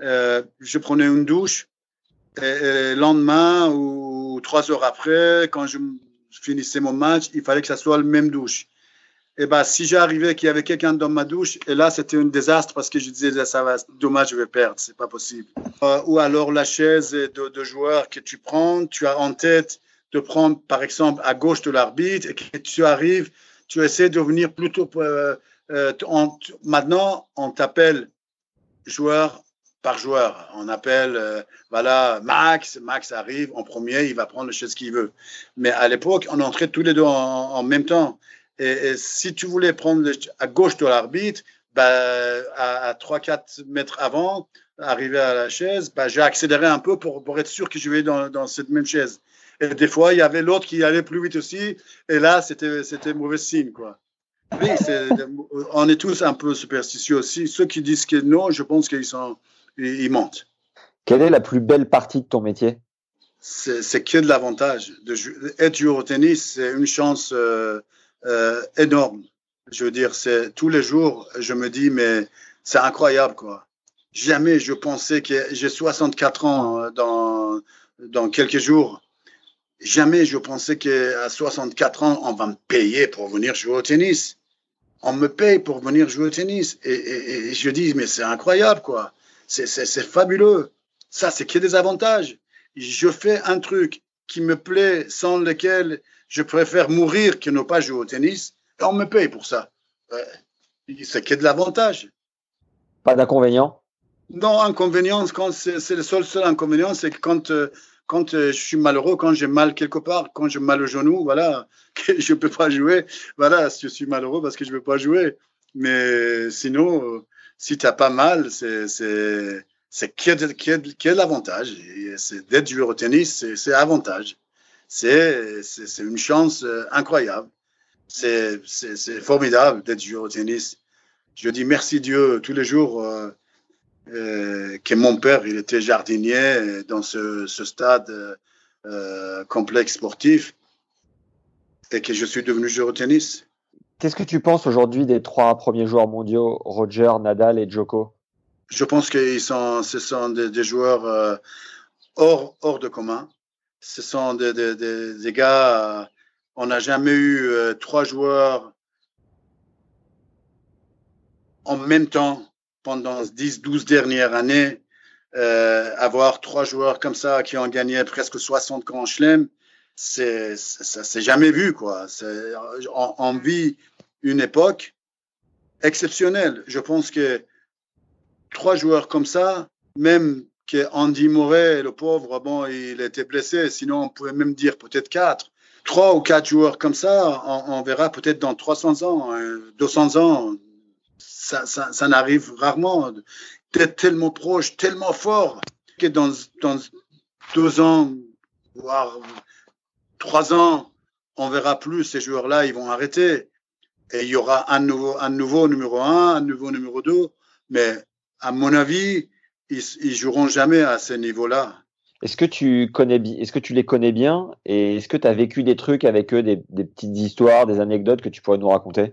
[SPEAKER 9] euh, je prenais une douche, et, et, le lendemain ou trois heures après, quand je finissais mon match, il fallait que ça soit le même douche. Et ben, si j'arrivais qu'il y avait quelqu'un dans ma douche, et là, c'était un désastre parce que je disais, ça va, dommage, je vais perdre, c'est pas possible. Euh, ou alors la chaise de, de joueur que tu prends, tu as en tête de prendre, par exemple, à gauche de l'arbitre et que tu arrives, tu essaies de venir plutôt. Euh, euh, maintenant, on t'appelle joueur par joueur. On appelle, voilà, Max. Max arrive en premier, il va prendre le chose qu'il veut. Mais à l'époque, on entrait tous les deux en même temps. Et, et, si tu voulais prendre le, à gauche de l'arbitre, bah, à, à 3-4 mètres avant, arriver à la chaise, bah, j'ai accéléré un peu pour, pour être sûr que je vais dans, dans cette même chaise. Et des fois, il y avait l'autre qui allait plus vite aussi. Et là, c'était, mauvais signe, quoi. Oui, on est tous un peu superstitieux aussi. Ceux qui disent que non, je pense qu'ils sont, ils, mentent.
[SPEAKER 7] Quelle est la plus belle partie de ton métier?
[SPEAKER 9] C'est que de l'avantage. Être joueur au tennis, c'est une chance euh, euh, énorme. Je veux dire, c'est tous les jours, je me dis, mais c'est incroyable, quoi. Jamais je pensais que j'ai 64 ans euh, dans, dans quelques jours. Jamais je pensais qu'à 64 ans, on va me payer pour venir jouer au tennis. On me paye pour venir jouer au tennis. Et, je dis, mais c'est incroyable, quoi. C'est fabuleux. Ça, c'est a des avantages. Je fais un truc qui me plaît, sans lequel je préfère mourir que ne pas jouer au tennis. Et on me paye pour ça. C'est qu'il y a de l'avantage.
[SPEAKER 7] Pas d'inconvénient?
[SPEAKER 9] Non, inconvénient, c'est le seul, seul inconvénient, c'est que quand euh, quand euh, je suis malheureux, quand j'ai mal quelque part, quand j'ai mal au genou, voilà, que je ne peux pas jouer. Voilà, je suis malheureux parce que je ne peux pas jouer. Mais sinon, euh, si tu n'as pas mal, c'est c'est quel, avantage C'est d'être joueur au tennis, c'est avantage. C'est une chance euh, incroyable. C'est formidable d'être joueur au tennis. Je dis merci Dieu tous les jours. Euh, que mon père, il était jardinier dans ce, stade euh, complexe sportif et que je suis devenu joueur de tennis.
[SPEAKER 7] Qu'est-ce que tu penses aujourd'hui des trois premiers joueurs mondiaux, Roger, Nadal et Djoko?
[SPEAKER 9] Je pense que sont, ce sont des, joueurs euh, hors, hors de commun. Ce sont des, des gars, on n'a jamais eu trois joueurs en même temps pendant 10-12 dernières années, euh, avoir trois joueurs comme ça qui ont gagné presque 60 grands chelems, c'est, ça s'est jamais vu, quoi. On, vit une époque exceptionnelle. Je pense que trois joueurs comme ça, même que Andy Moret, le pauvre, bon, il était blessé, sinon on pouvait même dire peut-être quatre. Trois ou quatre joueurs comme ça, on, verra peut-être dans 300 ans, 200 euh, ans, ça, ça, ça n'arrive rarement d'être tellement proche, tellement fort, que dans, dans deux ans, voire trois ans, on verra plus ces joueurs-là, ils vont arrêter. Et il y aura un nouveau, un nouveau numéro un, un nouveau numéro deux. Mais à mon avis, ils, ils joueront jamais à ce niveau-là.
[SPEAKER 7] Est-ce que tu connais, est-ce que tu les connais bien et est-ce que tu as vécu des trucs avec eux, des, des, petites histoires, des anecdotes que tu pourrais nous raconter?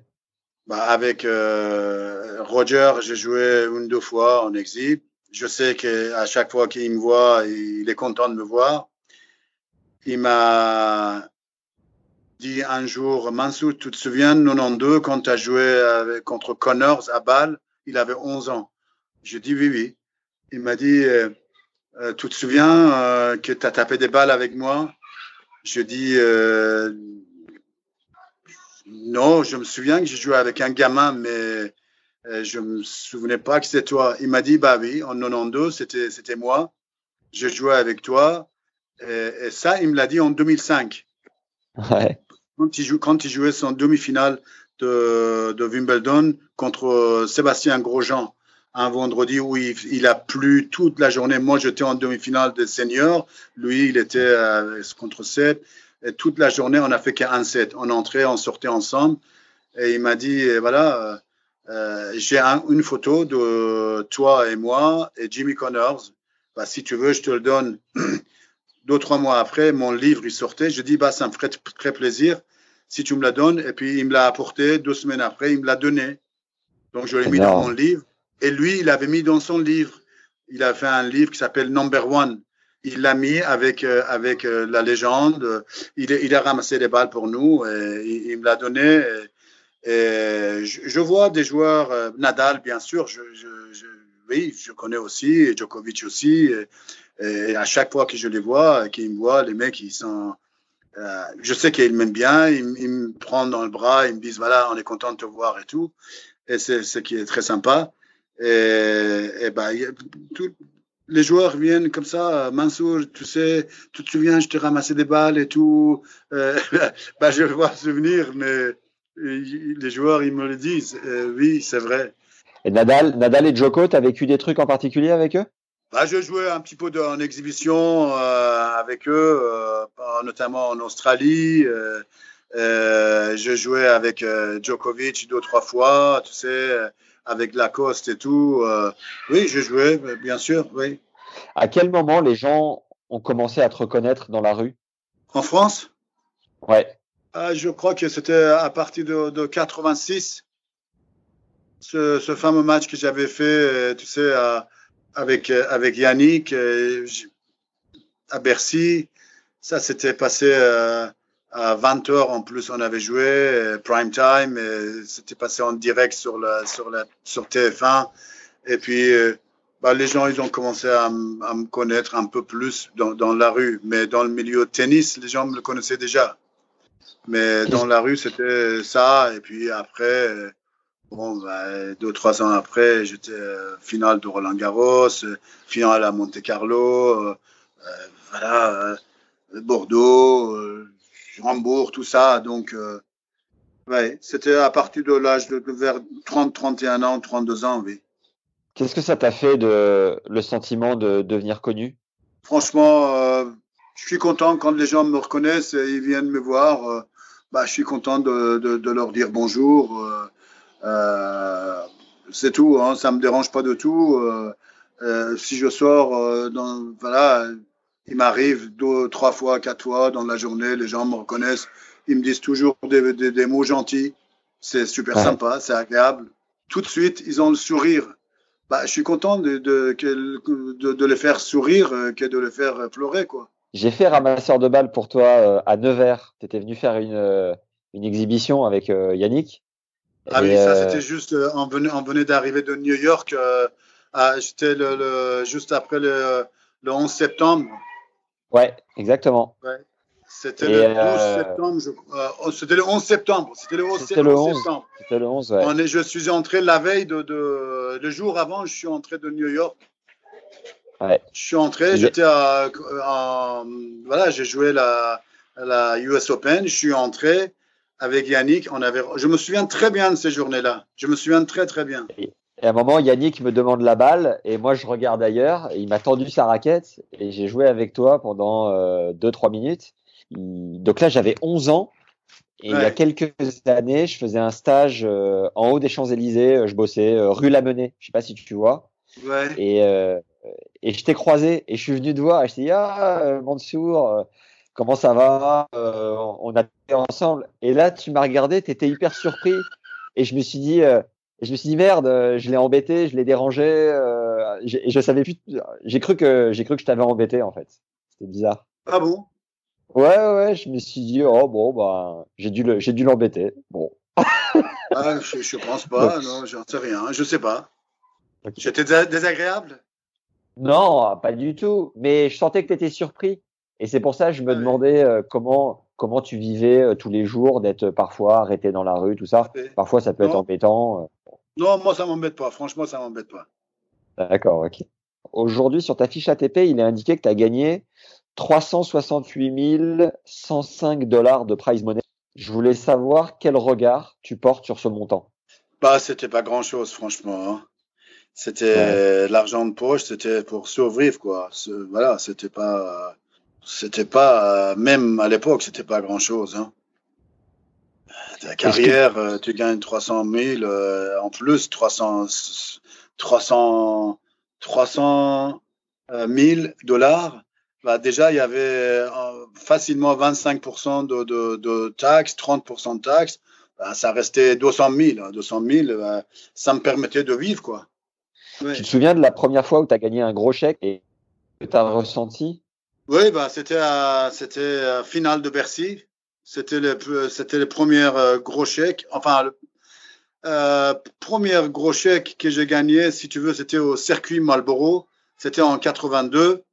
[SPEAKER 9] Bah, avec euh, Roger, j'ai joué une deux fois en exil. Je sais qu'à chaque fois qu'il me voit, il est content de me voir. Il m'a dit un jour, Mansour, tu te souviens, 92, quand tu as joué avec, contre Connors à Bâle, il avait 11 ans. Je dis oui, oui. Il m'a dit, euh, euh, tu te souviens euh, que tu as tapé des balles avec moi? Je dis, euh, non, je me souviens que j'ai joué avec un gamin, mais je me souvenais pas que c'était toi. Il m'a dit, bah oui, en 92, c'était, moi. Je jouais avec toi. Et, ça, il me l'a dit en 2005. Ouais. Quand, il quand il jouait son demi-finale de, de Wimbledon contre Sébastien Grosjean un vendredi où il, a plu toute la journée. Moi, j'étais en demi-finale des seniors. Lui, il était euh, contre Seb. Et toute la journée, on a fait qu'un set. On entrait, on sortait ensemble. Et il m'a dit, voilà, euh, j'ai une photo de toi et moi et Jimmy Connors. Bah, si tu veux, je te le donne. Deux, trois mois après, mon livre, il sortait. Je dis, bah, ça me ferait très plaisir si tu me la donnes. Et puis, il me l'a apporté. Deux semaines après, il me l'a donné. Donc, je l'ai mis dans mon livre. Et lui, il avait mis dans son livre. Il a fait un livre qui s'appelle Number One il l'a mis avec euh, avec euh, la légende. Il, a ramassé les balles pour nous. Et il, me l'a donné. Et, je, vois des joueurs, euh, Nadal bien sûr. Je, oui, je connais aussi, Djokovic aussi. Et, à chaque fois que je les vois, qu'ils me voient, les mecs ils sont. je sais qu'ils m'aiment bien. Ils, me prennent dans le bras. Ils me disent voilà, on est content de te voir et tout. Et c'est ce qui est très sympa. Et, et ben, tout, les joueurs viennent comme ça, Mansour, tu sais, tu te souviens, je t'ai ramassé des balles et tout. Euh, bah, je vois souvenir, mais les joueurs, ils me le disent. Euh, oui, c'est vrai.
[SPEAKER 7] Et Nadal, Nadal et Djoko, tu as vécu des trucs en particulier avec eux?
[SPEAKER 9] Bah, Je jouais un petit peu de, en exhibition euh, avec eux, euh, notamment en Australie. Je jouais avec Djokovic deux, trois fois, tu sais, avec Lacoste et tout. Euh, oui, je jouais, bien sûr, oui.
[SPEAKER 7] À quel moment les gens ont commencé à te reconnaître dans la rue?
[SPEAKER 9] En France?
[SPEAKER 7] Ouais.
[SPEAKER 9] Ah, je crois que c'était à partir de, de 86. Ce, ce, fameux match que j'avais fait, tu sais, à, avec, avec Yannick à Bercy. Ça s'était passé euh, à 20 heures en plus. On avait joué prime time et c'était passé en direct sur, la, sur, la, sur TF1. Et puis, euh, bah, les gens, ils ont commencé à, à, me connaître un peu plus dans, dans, la rue. Mais dans le milieu tennis, les gens me le connaissaient déjà. Mais dans la rue, c'était ça. Et puis après, bon, bah, deux, trois ans après, j'étais euh, finale de Roland Garros, euh, finale à Monte Carlo, euh, voilà, Bordeaux, Hambourg, tout ça. Donc, ouais, c'était à partir de l'âge de, de, vers 30, 31 ans, 32 ans, oui.
[SPEAKER 7] Qu'est-ce que ça t'a fait de le sentiment de devenir connu?
[SPEAKER 9] Franchement, euh, je suis content quand les gens me reconnaissent et ils viennent me voir. Euh, bah, je suis content de, de, de leur dire bonjour. Euh, c'est tout, hein, ça me dérange pas de tout. si je sors, dans, voilà, il m'arrive deux, trois fois, quatre fois dans la journée, les gens me reconnaissent. Ils me disent toujours des, des, des mots gentils. C'est super ouais. sympa, c'est agréable. Tout de suite, ils ont le sourire bah, je suis content de, de, de, de, les faire sourire euh, que de les faire pleurer. quoi.
[SPEAKER 7] J'ai fait ramasseur de balles pour toi euh, à Nevers. Tu étais venu faire une, euh, une exhibition avec euh, Yannick.
[SPEAKER 9] Ah oui, ça c'était juste, on venait, on venait d'arriver de New York. J'étais le, le, juste après le, le 11 septembre.
[SPEAKER 7] Ouais, exactement.
[SPEAKER 9] Ouais. C'était le 12 euh... septembre, euh, c'était le 11 septembre. C'était le 11,
[SPEAKER 7] c'était le 11 septembre. Le 11, ouais.
[SPEAKER 9] On est, je suis entré la veille de, de, le jour avant, je suis entré de New York.
[SPEAKER 7] Ouais.
[SPEAKER 9] Je suis entré, j'étais à, en, voilà, j'ai joué la, la US Open, je suis entré avec Yannick, on avait, je me souviens très bien de ces journées-là. Je me souviens très très bien.
[SPEAKER 7] Et à un moment, Yannick me demande la balle et moi je regarde ailleurs. il m'a tendu sa raquette et j'ai joué avec toi pendant 2-3 euh, minutes. Donc là, j'avais 11 ans. Et ouais. il y a quelques années, je faisais un stage euh, en haut des Champs-Élysées. Je bossais euh, rue Lamennais. Je sais pas si tu vois.
[SPEAKER 9] Ouais.
[SPEAKER 7] Et, euh, et je t'ai croisé et je suis venu te voir. Et je t'ai dit Ah, Mansour, comment ça va On a été ensemble. Et là, tu m'as regardé, tu étais hyper surpris. Et je me suis dit, je me suis dit merde, je l'ai embêté, je l'ai dérangé. et je savais plus. J'ai cru que j'ai cru que je t'avais embêté en fait. C'était bizarre.
[SPEAKER 9] Ah bon?
[SPEAKER 7] Ouais, ouais, je me suis dit, oh bon, bah, j'ai dû, le, j'ai dû l'embêter. Bon.
[SPEAKER 9] ah, je, je pense pas, non, j'en sais rien, je sais pas. Okay. J'étais désagréable?
[SPEAKER 7] Non, pas du tout. Mais je sentais que tu étais surpris. Et c'est pour ça que je me ouais. demandais euh, comment, comment tu vivais euh, tous les jours, d'être parfois arrêté dans la rue, tout ça. Parfois, ça peut non. être embêtant. Euh.
[SPEAKER 9] Non, moi, ça m'embête pas. Franchement, ça m'embête pas.
[SPEAKER 7] D'accord, ok. Aujourd'hui, sur ta fiche ATP, il est indiqué que tu as gagné 368 105 dollars de prize money. Je voulais savoir quel regard tu portes sur ce montant.
[SPEAKER 9] Bah, c'était pas grand chose, franchement. Hein. C'était ouais. l'argent de poche, c'était pour survivre, quoi. Voilà, c'était pas, c'était pas, même à l'époque, c'était pas grand chose, hein. Ta carrière, que... tu gagnes 300 000, euh, en plus, 300, 300, 300 000 dollars bah déjà, il y avait euh, facilement 25% de, de, de, taxes, 30% de taxes. Bah, ça restait 200 000. 200 000, bah, ça me permettait de vivre. Quoi.
[SPEAKER 7] Ouais. Tu te souviens de la première fois où tu as gagné un gros chèque et que tu as ressenti?
[SPEAKER 9] Oui, bah, c'était à, c'était à finale de Bercy. C'était le, c'était le premier euh, gros chèque. Enfin, le euh, premier gros chèque que j'ai gagné, si tu veux, c'était au circuit Marlboro. C'était en 82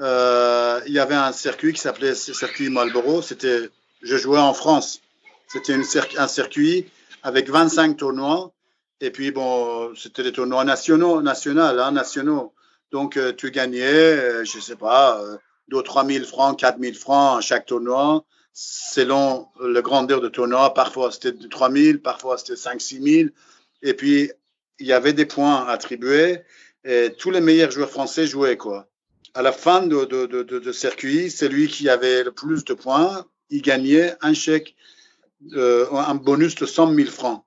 [SPEAKER 9] euh, il y avait un circuit qui s'appelait circuit Marlboro. C'était, je jouais en France. C'était un circuit avec 25 tournois. Et puis bon, c'était des tournois nationaux, nationaux, hein, nationaux. Donc euh, tu gagnais, euh, je sais pas, euh, 2 3 000 francs, 4 000 francs à chaque tournoi, selon le grandeur de tournoi. Parfois c'était 3 000, parfois c'était 5 6 000. Et puis il y avait des points attribués et tous les meilleurs joueurs français jouaient, quoi. À la fin de, de, de, de circuit, celui qui avait le plus de points, il gagnait un chèque, euh, un bonus de 100 000 francs.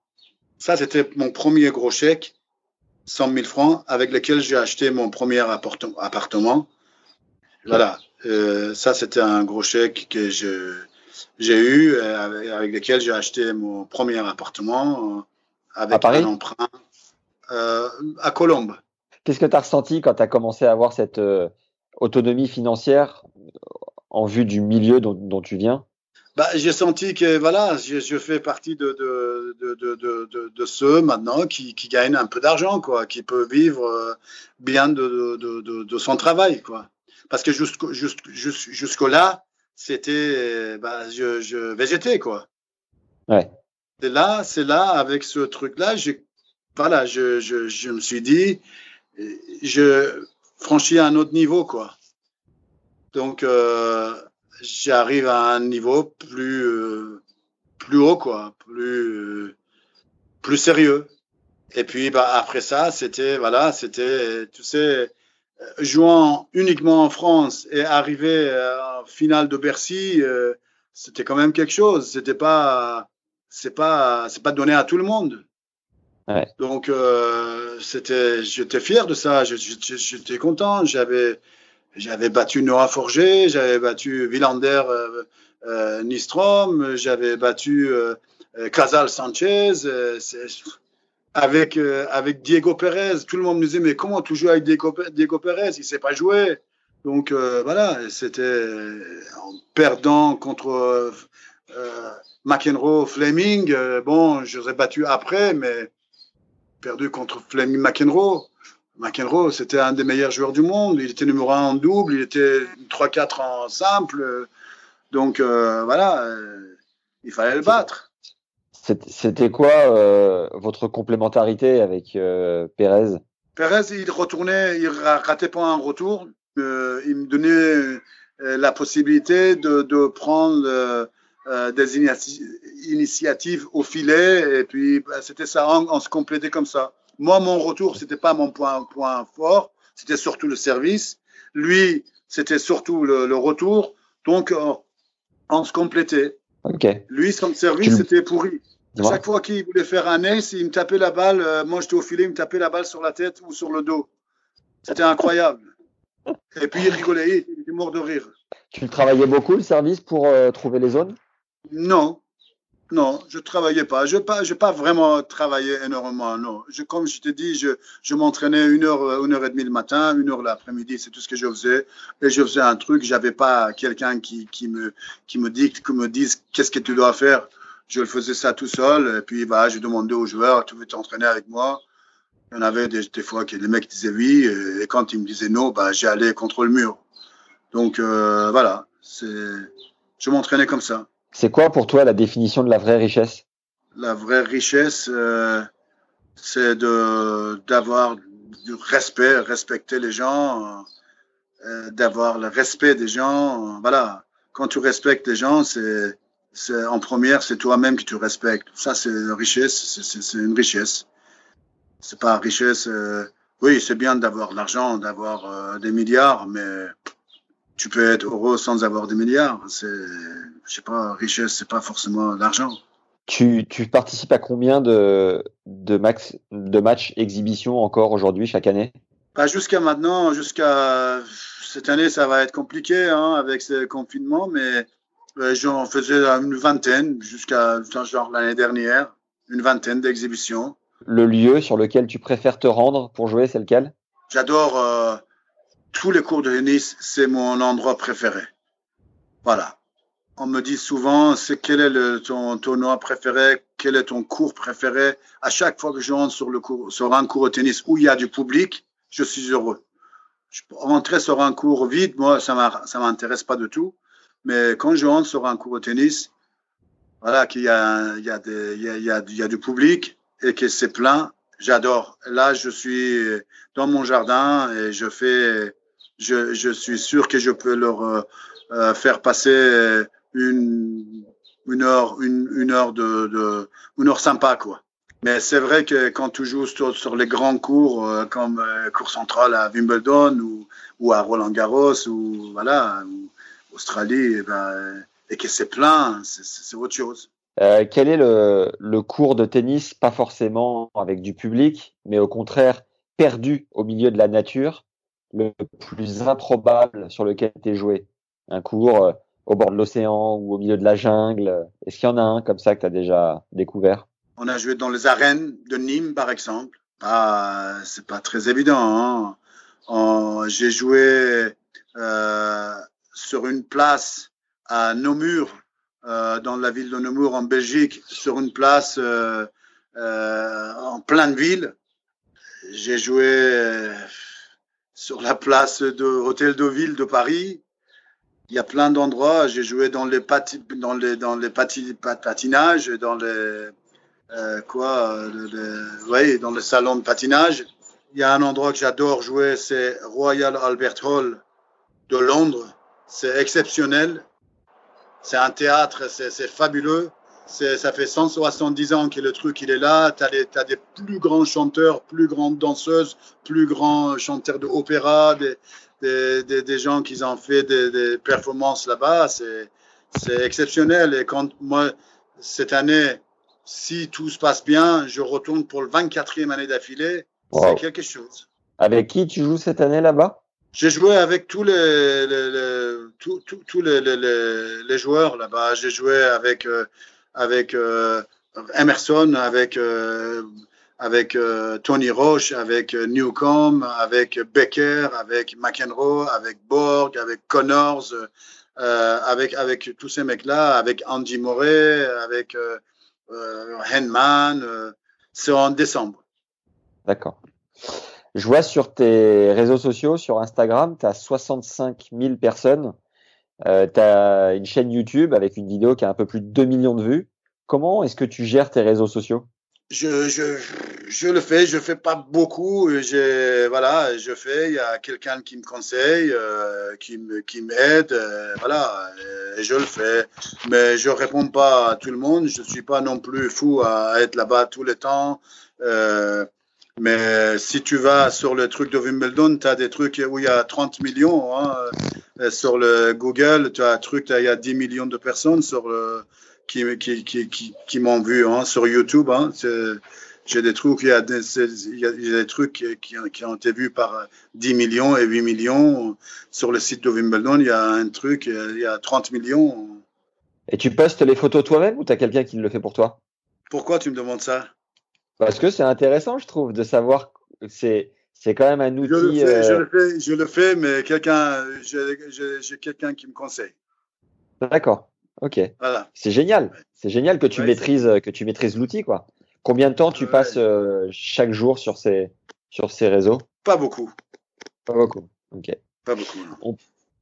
[SPEAKER 9] Ça, c'était mon premier gros chèque, 100 000 francs, avec lequel j'ai acheté mon premier appartement. Voilà. Euh, ça, c'était un gros chèque que je, j'ai eu, euh, avec, lequel j'ai acheté mon premier appartement euh, avec un emprunt euh, à Colombe.
[SPEAKER 7] Qu'est-ce que tu as ressenti quand tu as commencé à avoir cette autonomie financière en vue du milieu dont, dont tu viens?
[SPEAKER 9] Bah, j'ai senti que voilà, je, je fais partie de, de, de, de, de ceux maintenant qui, qui gagnent un peu d'argent, quoi, qui peut vivre bien de, de, son travail, quoi. Parce que jusqu'au jusqu'au là, c'était, bah, je, je végétais, quoi.
[SPEAKER 7] Ouais.
[SPEAKER 9] C'est là, c'est là, avec ce truc-là, voilà, je, je, je, me suis dit, je franchis un autre niveau, quoi. Donc, euh, j'arrive à un niveau plus, euh, plus haut, quoi, plus, plus sérieux. Et puis, bah, après ça, c'était, voilà, c'était, tu sais, jouant uniquement en France et arriver en finale de Bercy, euh, c'était quand même quelque chose. C'était pas, c'est pas, c'est pas donné à tout le monde. Donc, euh, c'était, j'étais fier de ça. J'étais content. J'avais, j'avais battu Noah Forger, j'avais battu Villander euh, euh, Nistrom, j'avais battu euh, Casal Sanchez. Avec, avec Diego Pérez, tout le monde me disait Mais comment tu joues avec Diego, Diego Pérez? Il ne sait pas jouer. Donc voilà, c'était en perdant contre McEnroe, Fleming. bon, je les ai battu après, mais perdu contre Fleming McEnroe. McEnroe, c'était un des meilleurs joueurs du monde. Il était numéro un en double, il était 3-4 en simple. Donc euh, voilà, euh, il fallait le battre.
[SPEAKER 7] C'était quoi euh, votre complémentarité avec Pérez?
[SPEAKER 9] Pérez, il retournait, il ratait pas un retour. il me donnait la possibilité de, prendre des initiatives au filet. Et puis, bah, c'était ça, on se complétait comme ça. Moi, mon retour, c'était pas mon point, fort, c'était surtout le service. Lui, c'était surtout le, retour. Donc, euh, on se complétait. Lui, son service, c'était pourri. Chaque fois qu'il voulait faire un ace, il me tapait la balle. Euh, moi, j'étais au filet, il me tapait la balle sur la tête ou sur le dos. C'était incroyable. Et puis, il rigolait, il était mort de rire.
[SPEAKER 7] Tu travaillais beaucoup, le service, pour euh, trouver les zones?
[SPEAKER 9] Non. Non, je travaillais pas. Je n'ai pas, pas vraiment travaillé énormément. Non, je, comme je t'ai dit, je, je m'entraînais une heure, une heure et demie le matin, une heure l'après-midi. C'est tout ce que je faisais. Et je faisais un truc. J'avais pas quelqu'un qui, qui me, qui me qui me dise qu'est-ce que tu dois faire. Je le faisais ça tout seul. Et puis, bah, je demandais aux joueurs, tu veux t'entraîner avec moi? Il y en avait des, des, fois que les mecs disaient oui. Et quand ils me disaient non, bah, j'allais contre le mur. Donc, euh, voilà. Je m'entraînais comme ça.
[SPEAKER 7] C'est quoi pour toi la définition de la vraie richesse?
[SPEAKER 9] La vraie richesse, euh, c'est d'avoir du respect, respecter les gens, euh, d'avoir le respect des gens. Voilà. Quand tu respectes les gens, c'est en première, c'est toi-même que tu respectes. Ça, c'est une richesse. C'est une richesse. C'est pas richesse. Euh, oui, c'est bien d'avoir l'argent, d'avoir euh, des milliards, mais tu peux être heureux sans avoir des milliards. C'est, je sais pas, richesse, c'est pas forcément l'argent.
[SPEAKER 7] Tu, tu, participes à combien de, de, max, de matchs exhibition encore aujourd'hui, chaque année?
[SPEAKER 9] Pas jusqu'à maintenant, jusqu'à cette année, ça va être compliqué hein, avec ce confinement, mais euh, j'en faisais une vingtaine jusqu'à genre l'année dernière, une vingtaine d'exhibitions.
[SPEAKER 7] Le lieu sur lequel tu préfères te rendre pour jouer, c'est lequel?
[SPEAKER 9] J'adore euh, tous les cours de tennis, c'est mon endroit préféré. Voilà. On me dit souvent, c'est quel est ton tournoi préféré, quel est ton cours préféré? À chaque fois que je rentre sur, le sur un cours de tennis où il y a du public, je suis heureux. Je rentrer sur un cours vide, moi, ça ne m'intéresse pas du tout. Mais quand je rentre sur un cours de tennis, voilà, qu'il y a, des, il y a du public et que c'est plein, j'adore. Là, je suis dans mon jardin et je fais je, suis sûr que je peux leur euh, euh, faire passer une, heure, une, heure sympa quoi. Mais c'est vrai que quand tu joues sur, les grands cours, euh, comme euh, cours central à Wimbledon ou, à Roland Garros ou voilà, Australie, et, ben, et que c'est plein, c'est autre chose.
[SPEAKER 7] Quel est le, le, cours de tennis, pas forcément avec du public, mais au contraire perdu au milieu de la nature, le plus improbable sur lequel tu joué Un cours euh, au bord de l'océan ou au milieu de la jungle Est-ce qu'il y en a un comme ça que tu as déjà découvert?
[SPEAKER 9] On a joué dans les arènes de Nîmes, par exemple. Ah, c'est pas très évident. Hein. J'ai joué euh, sur une place à Namur, euh, dans la ville de Namur en Belgique, sur une place euh, euh, en pleine ville. J'ai joué sur la place de Hôtel de Ville de Paris. Il y a plein d'endroits. J'ai joué dans les pati dans les dans les pati patinages, dans les euh, quoi, dans le salon de patinage. Il y a un endroit que j'adore jouer, c'est Royal Albert Hall de Londres. C'est exceptionnel. C'est un théâtre, c'est fabuleux. Ça fait 170 ans que le truc il est là. Tu as, as, des plus grands chanteurs, plus grandes danseuses, plus grands chanteurs d'opéra, des, des, des, des, gens qui ont fait des, performances là-bas. C'est exceptionnel. Et quand moi, cette année, si tout se passe bien, je retourne pour le 24e année d'affilée. Wow. C'est quelque chose.
[SPEAKER 7] Avec qui tu joues cette année là-bas?
[SPEAKER 9] J'ai joué avec tous les, les, les tous, tous, tous les, les, les, joueurs là-bas. J'ai joué avec, euh, avec euh, Emerson, avec, euh, avec euh, Tony Roche, avec Newcomb, avec Becker, avec McEnroe, avec Borg, avec Connors, avec, avec tous ces mecs-là, avec Andy Moret, avec Henman. C'est en décembre.
[SPEAKER 7] D'accord. Je vois sur tes réseaux sociaux, sur Instagram, tu as 65 000 personnes. Euh, tu une chaîne YouTube avec une vidéo qui a un peu plus de 2 millions de vues. Comment est-ce que tu gères tes réseaux sociaux?
[SPEAKER 9] Je, je, je le fais, je fais pas beaucoup. Je, voilà, je fais. Il y a quelqu'un qui me conseille, euh, qui me, qui m'aide, euh, voilà, et je le fais. Mais je réponds pas à tout le monde. Je suis pas non plus fou à, être là-bas tout le temps. Euh, mais si tu vas sur le truc de Wimbledon, tu as des trucs où il y a 30 millions. Hein. Sur le Google, tu as un truc, il y a 10 millions de personnes sur le, qui, qui, qui, qui, qui m'ont vu hein, sur YouTube. Hein. J'ai des trucs, il y a des, il y a des trucs qui, qui, ont été vus par 10 millions et 8 millions. Sur le site de Wimbledon, il y a un truc, il y a 30 millions.
[SPEAKER 7] Et tu postes les photos toi-même ou tu as quelqu'un qui le fait pour toi?
[SPEAKER 9] Pourquoi tu me demandes ça?
[SPEAKER 7] Parce que c'est intéressant, je trouve, de savoir. C'est c'est quand même un outil.
[SPEAKER 9] Je le fais, euh... je le fais, je le fais mais quelqu'un, j'ai quelqu'un qui me conseille.
[SPEAKER 7] D'accord. Ok.
[SPEAKER 9] Voilà.
[SPEAKER 7] C'est génial. C'est génial que tu
[SPEAKER 9] Ouais,
[SPEAKER 7] maîtrises que tu maîtrises l'outil quoi. Combien de temps tu
[SPEAKER 9] Ouais.
[SPEAKER 7] passes euh, chaque jour sur ces sur ces réseaux?
[SPEAKER 9] Pas beaucoup,
[SPEAKER 7] Pas beaucoup. Ok.
[SPEAKER 9] pas beaucoup. non.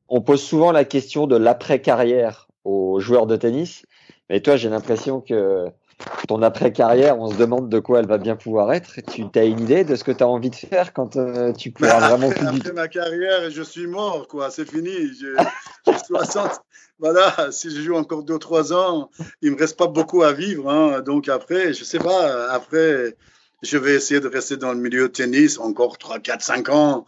[SPEAKER 7] On pose souvent la question de l'après carrière aux joueurs de tennis, mais toi j'ai l'impression que ton après carrière, on se demande de quoi elle va bien pouvoir être. Tu as une idée de ce que tu as envie de faire quand euh, tu pourras vraiment
[SPEAKER 9] après,
[SPEAKER 7] plus du
[SPEAKER 9] après ma carrière, je suis mort, quoi. C'est fini. J'ai j'ai 60. Voilà, si je joue encore 2-3 ans, il me reste pas beaucoup à vivre. Hein. Donc après, je sais pas. Après, je vais essayer de rester dans le milieu de tennis encore 3, 4, 5 ans.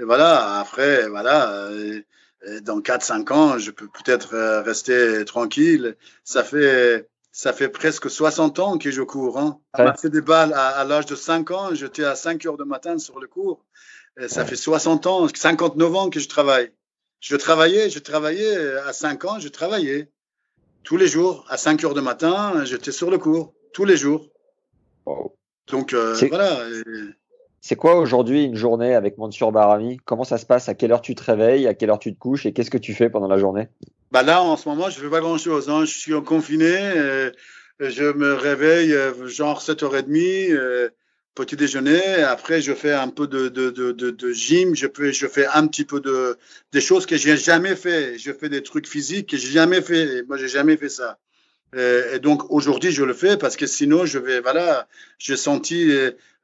[SPEAKER 9] Et voilà, après, voilà. euh, euh, Dans 4-5 ans, je peux peut-être rester tranquille. Ça fait, ça fait presque 60 ans que je cours. Hein.
[SPEAKER 7] Ouais.
[SPEAKER 9] À des balles à, à l'âge de 5 ans, j'étais à 5 heures du matin sur le cours. Et ça fait 60 ans, 59 ans que je travaille. Je travaillais, je travaillais à 5 ans, je travaillais. Tous les jours, à 5 heures du matin, j'étais sur le cours. Tous les jours.
[SPEAKER 7] Wow.
[SPEAKER 9] Donc euh, voilà. Et
[SPEAKER 7] C'est quoi aujourd'hui une journée avec Mansour Barami Comment ça se passe? À quelle heure tu te réveilles? À quelle heure tu te couches? Et qu'est-ce que tu fais pendant la journée?
[SPEAKER 9] Bah là, en ce moment, je fais pas grand-chose. Hein. Je suis confiné. euh, je me réveille euh, genre 7h30, euh, petit déjeuner. Après, je fais un peu de, de, de, de, gym. Je, peux, je fais un petit peu de des choses que j'ai jamais fait. Je fais des trucs physiques que j'ai jamais fait. Moi, j'ai jamais fait ça. Euh, Et donc aujourd'hui, je le fais parce que sinon, je vais, voilà, j'ai senti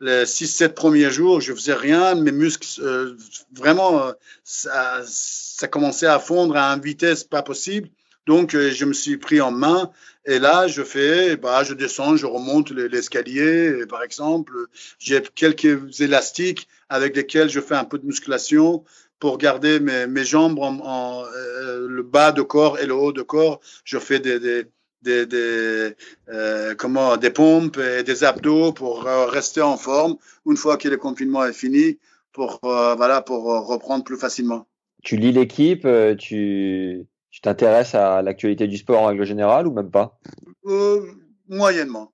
[SPEAKER 9] les 6-7 premiers jours, je faisais rien, mes muscles, euh, vraiment, euh, ça, ça commençait à fondre à une vitesse pas possible. Donc, euh, je me suis pris en main. Et là, je fais, bah, je descends, je remonte l'escalier, par exemple. J'ai quelques élastiques avec lesquels je fais un peu de musculation pour garder mes, jambes en, le bas de corps et le haut de corps. Je fais des, des, des euh, comment, des pompes et des abdos pour rester en forme une fois que le confinement est fini, pour, voilà, pour reprendre plus facilement.
[SPEAKER 7] Tu lis l'équipe, tu tu t'intéresses à l'actualité du sport en règle générale ou même pas?
[SPEAKER 9] Euh, Moyennement.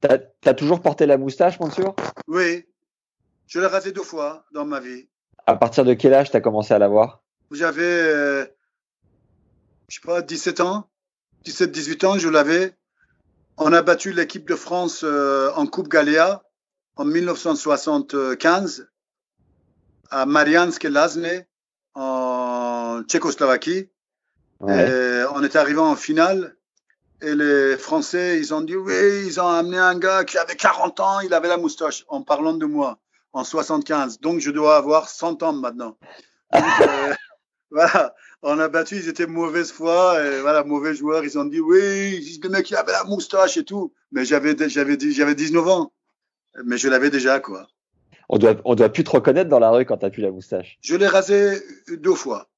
[SPEAKER 7] T'as as toujours porté la moustache, Mansour?
[SPEAKER 9] Oui. Je l'ai rasé deux fois dans ma vie.
[SPEAKER 7] À partir de quel âge t'as commencé à l'avoir
[SPEAKER 9] J'avais, euh, je sais pas, 17 ans. 17-18 ans, je l'avais. On a battu l'équipe de France euh, en Coupe Galéa en 1975 à Mariansk Lazne en Tchécoslovaquie. Euh, on est arrivé en finale et les Français, ils ont dit oui, ils ont amené un gars qui avait 40 ans, il avait la moustache, en parlant de moi, en 75. Donc je dois avoir 100 ans maintenant. Euh, voilà, on a battu, ils étaient mauvaise foi, et voilà, mauvais joueurs, ils ont dit oui, le mec il avait la moustache et tout. Mais j'avais, j'avais, j'avais 19 ans, mais je l'avais déjà quoi.
[SPEAKER 7] On doit, on doit plus te reconnaître dans la rue quand tu as plus la moustache.
[SPEAKER 9] Je l'ai rasé deux fois.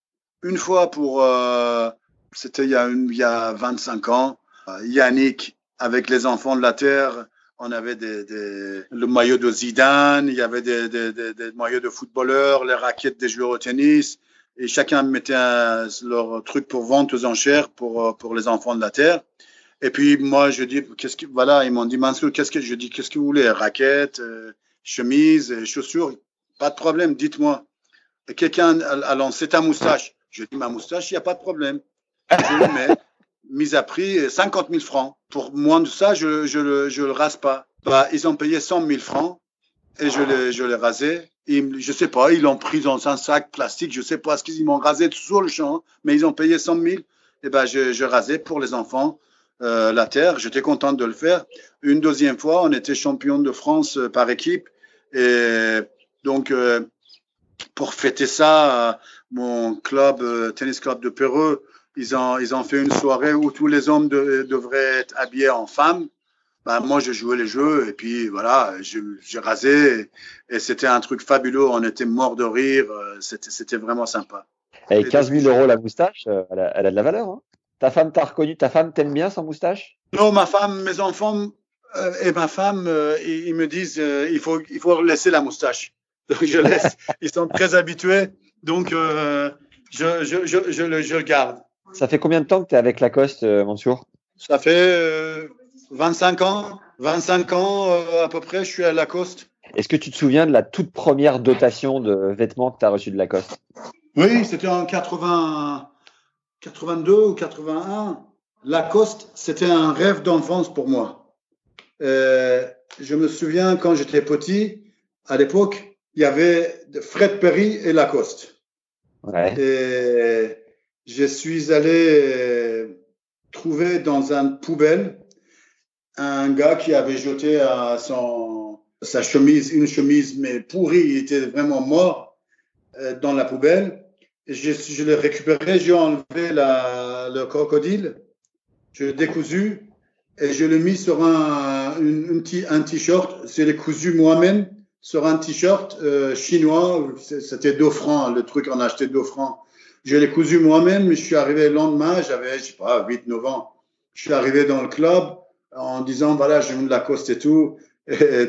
[SPEAKER 9] Une fois pour, euh, c'était il, y a il y a 25 ans, euh, Yannick avec les enfants de la terre. On avait des, des, le maillot de Zidane, il y avait des, des, des, maillots de footballeurs, les raquettes des joueurs au tennis, et chacun mettait un, leur truc pour vente aux enchères pour, euh, pour les enfants de la terre. Et puis moi, je dis, qu'est-ce que voilà, ils m'ont dit Mansour, qu'est-ce que je dis, qu'est-ce que vous voulez, raquettes, euh, chemises, chaussures, pas de problème, dites-moi. Quelqu'un a lancé ta moustache. Je dis, ma moustache, il n'y a pas de problème. Je le mets, mise à prix 50 000 francs. Pour moins de ça, je je le, je le rase pas. Bah, ils ont payé 100 000 francs et je l'ai, je l'ai rasé. Je sais pas, ils l'ont pris dans un sac plastique, je sais pas ce qu'ils m'ont rasé sur le champ, mais ils ont payé 100 000. Et ben, je, je rasais pour les enfants euh, la terre. J'étais content de le faire. Une deuxième fois, on était champion de France euh, par équipe. Et donc, euh, pour fêter ça, mon club, euh, tennis club de Perreux, ils ont, ils ont fait une soirée où tous les hommes devraient être habillés en femmes. Ben, moi, je jouais les jeux et puis voilà, j'ai rasé et, c'était un truc fabuleux. On était mort de rire. Euh, c'était vraiment sympa.
[SPEAKER 7] Et 15 000 euros la moustache, euh, elle a, elle a de la valeur. Hein ta femme t'a reconnu, ta femme t'aime bien sans moustache?
[SPEAKER 9] Non, ma femme, mes enfants et ma femme, ils, me disent il faut, il faut laisser la moustache. Donc je laisse. ils sont très habitués. Donc, euh, je, je, je, je, le, je garde.
[SPEAKER 7] Ça fait combien de temps que tu es avec Lacoste, euh, Mansour?
[SPEAKER 9] Ça fait euh, 25 ans. 25 ans euh, à peu près, je suis à Lacoste.
[SPEAKER 7] Est-ce que tu te souviens de la toute première dotation de vêtements que tu as reçue de Lacoste?
[SPEAKER 9] Oui, c'était en 80, 82 ou 81. Lacoste, c'était un rêve d'enfance pour moi. Euh, je me souviens quand j'étais petit, à l'époque, il y avait Fred Perry et Lacoste. Et je suis allé trouver dans une poubelle un gars qui avait jeté à son, sa chemise, une chemise mais pourrie, il était vraiment mort euh, dans la poubelle. Et je, je l'ai récupéré, j'ai enlevé la, le crocodile, je l'ai décousu et je l'ai mis sur un, une, un t-shirt. C'est les cousu moi-même sur un t-shirt euh, chinois. C'était 2 francs, le truc on a acheté 2 francs. Je l'ai cousu moi-même, je suis arrivé le lendemain, j'avais, je sais pas, 8, 9 ans. Je suis arrivé dans le club en disant, voilà, j'ai une Lacoste et tout. Et,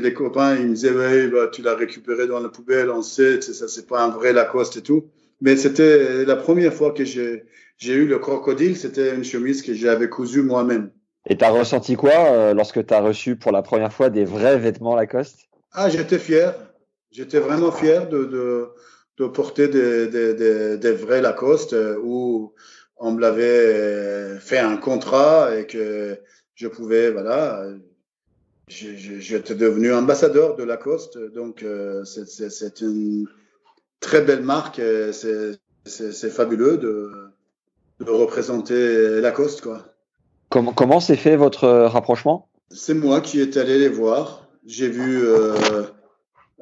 [SPEAKER 9] les copains, ils me disaient, oui, bah, tu l'as récupéré dans la poubelle, on sait, ça, c'est pas un vrai Lacoste et tout. Mais c'était la première fois que j'ai, eu le crocodile, c'était une chemise que j'avais cousue moi-même.
[SPEAKER 7] Et t'as ressenti quoi euh, lorsque t'as reçu pour la première fois des vrais vêtements Lacoste?
[SPEAKER 9] Ah, j'étais fier. J'étais vraiment fier de, de, de porter des, des, des, vrais Lacoste euh, où on me l'avait fait un contrat et que je pouvais, voilà, j'étais devenu ambassadeur de Lacoste. Donc, euh, c'est une très belle marque. C'est fabuleux de, de représenter Lacoste, quoi.
[SPEAKER 7] Comment, comment s'est fait votre rapprochement?
[SPEAKER 9] C'est moi qui est allé les voir j'ai vu euh,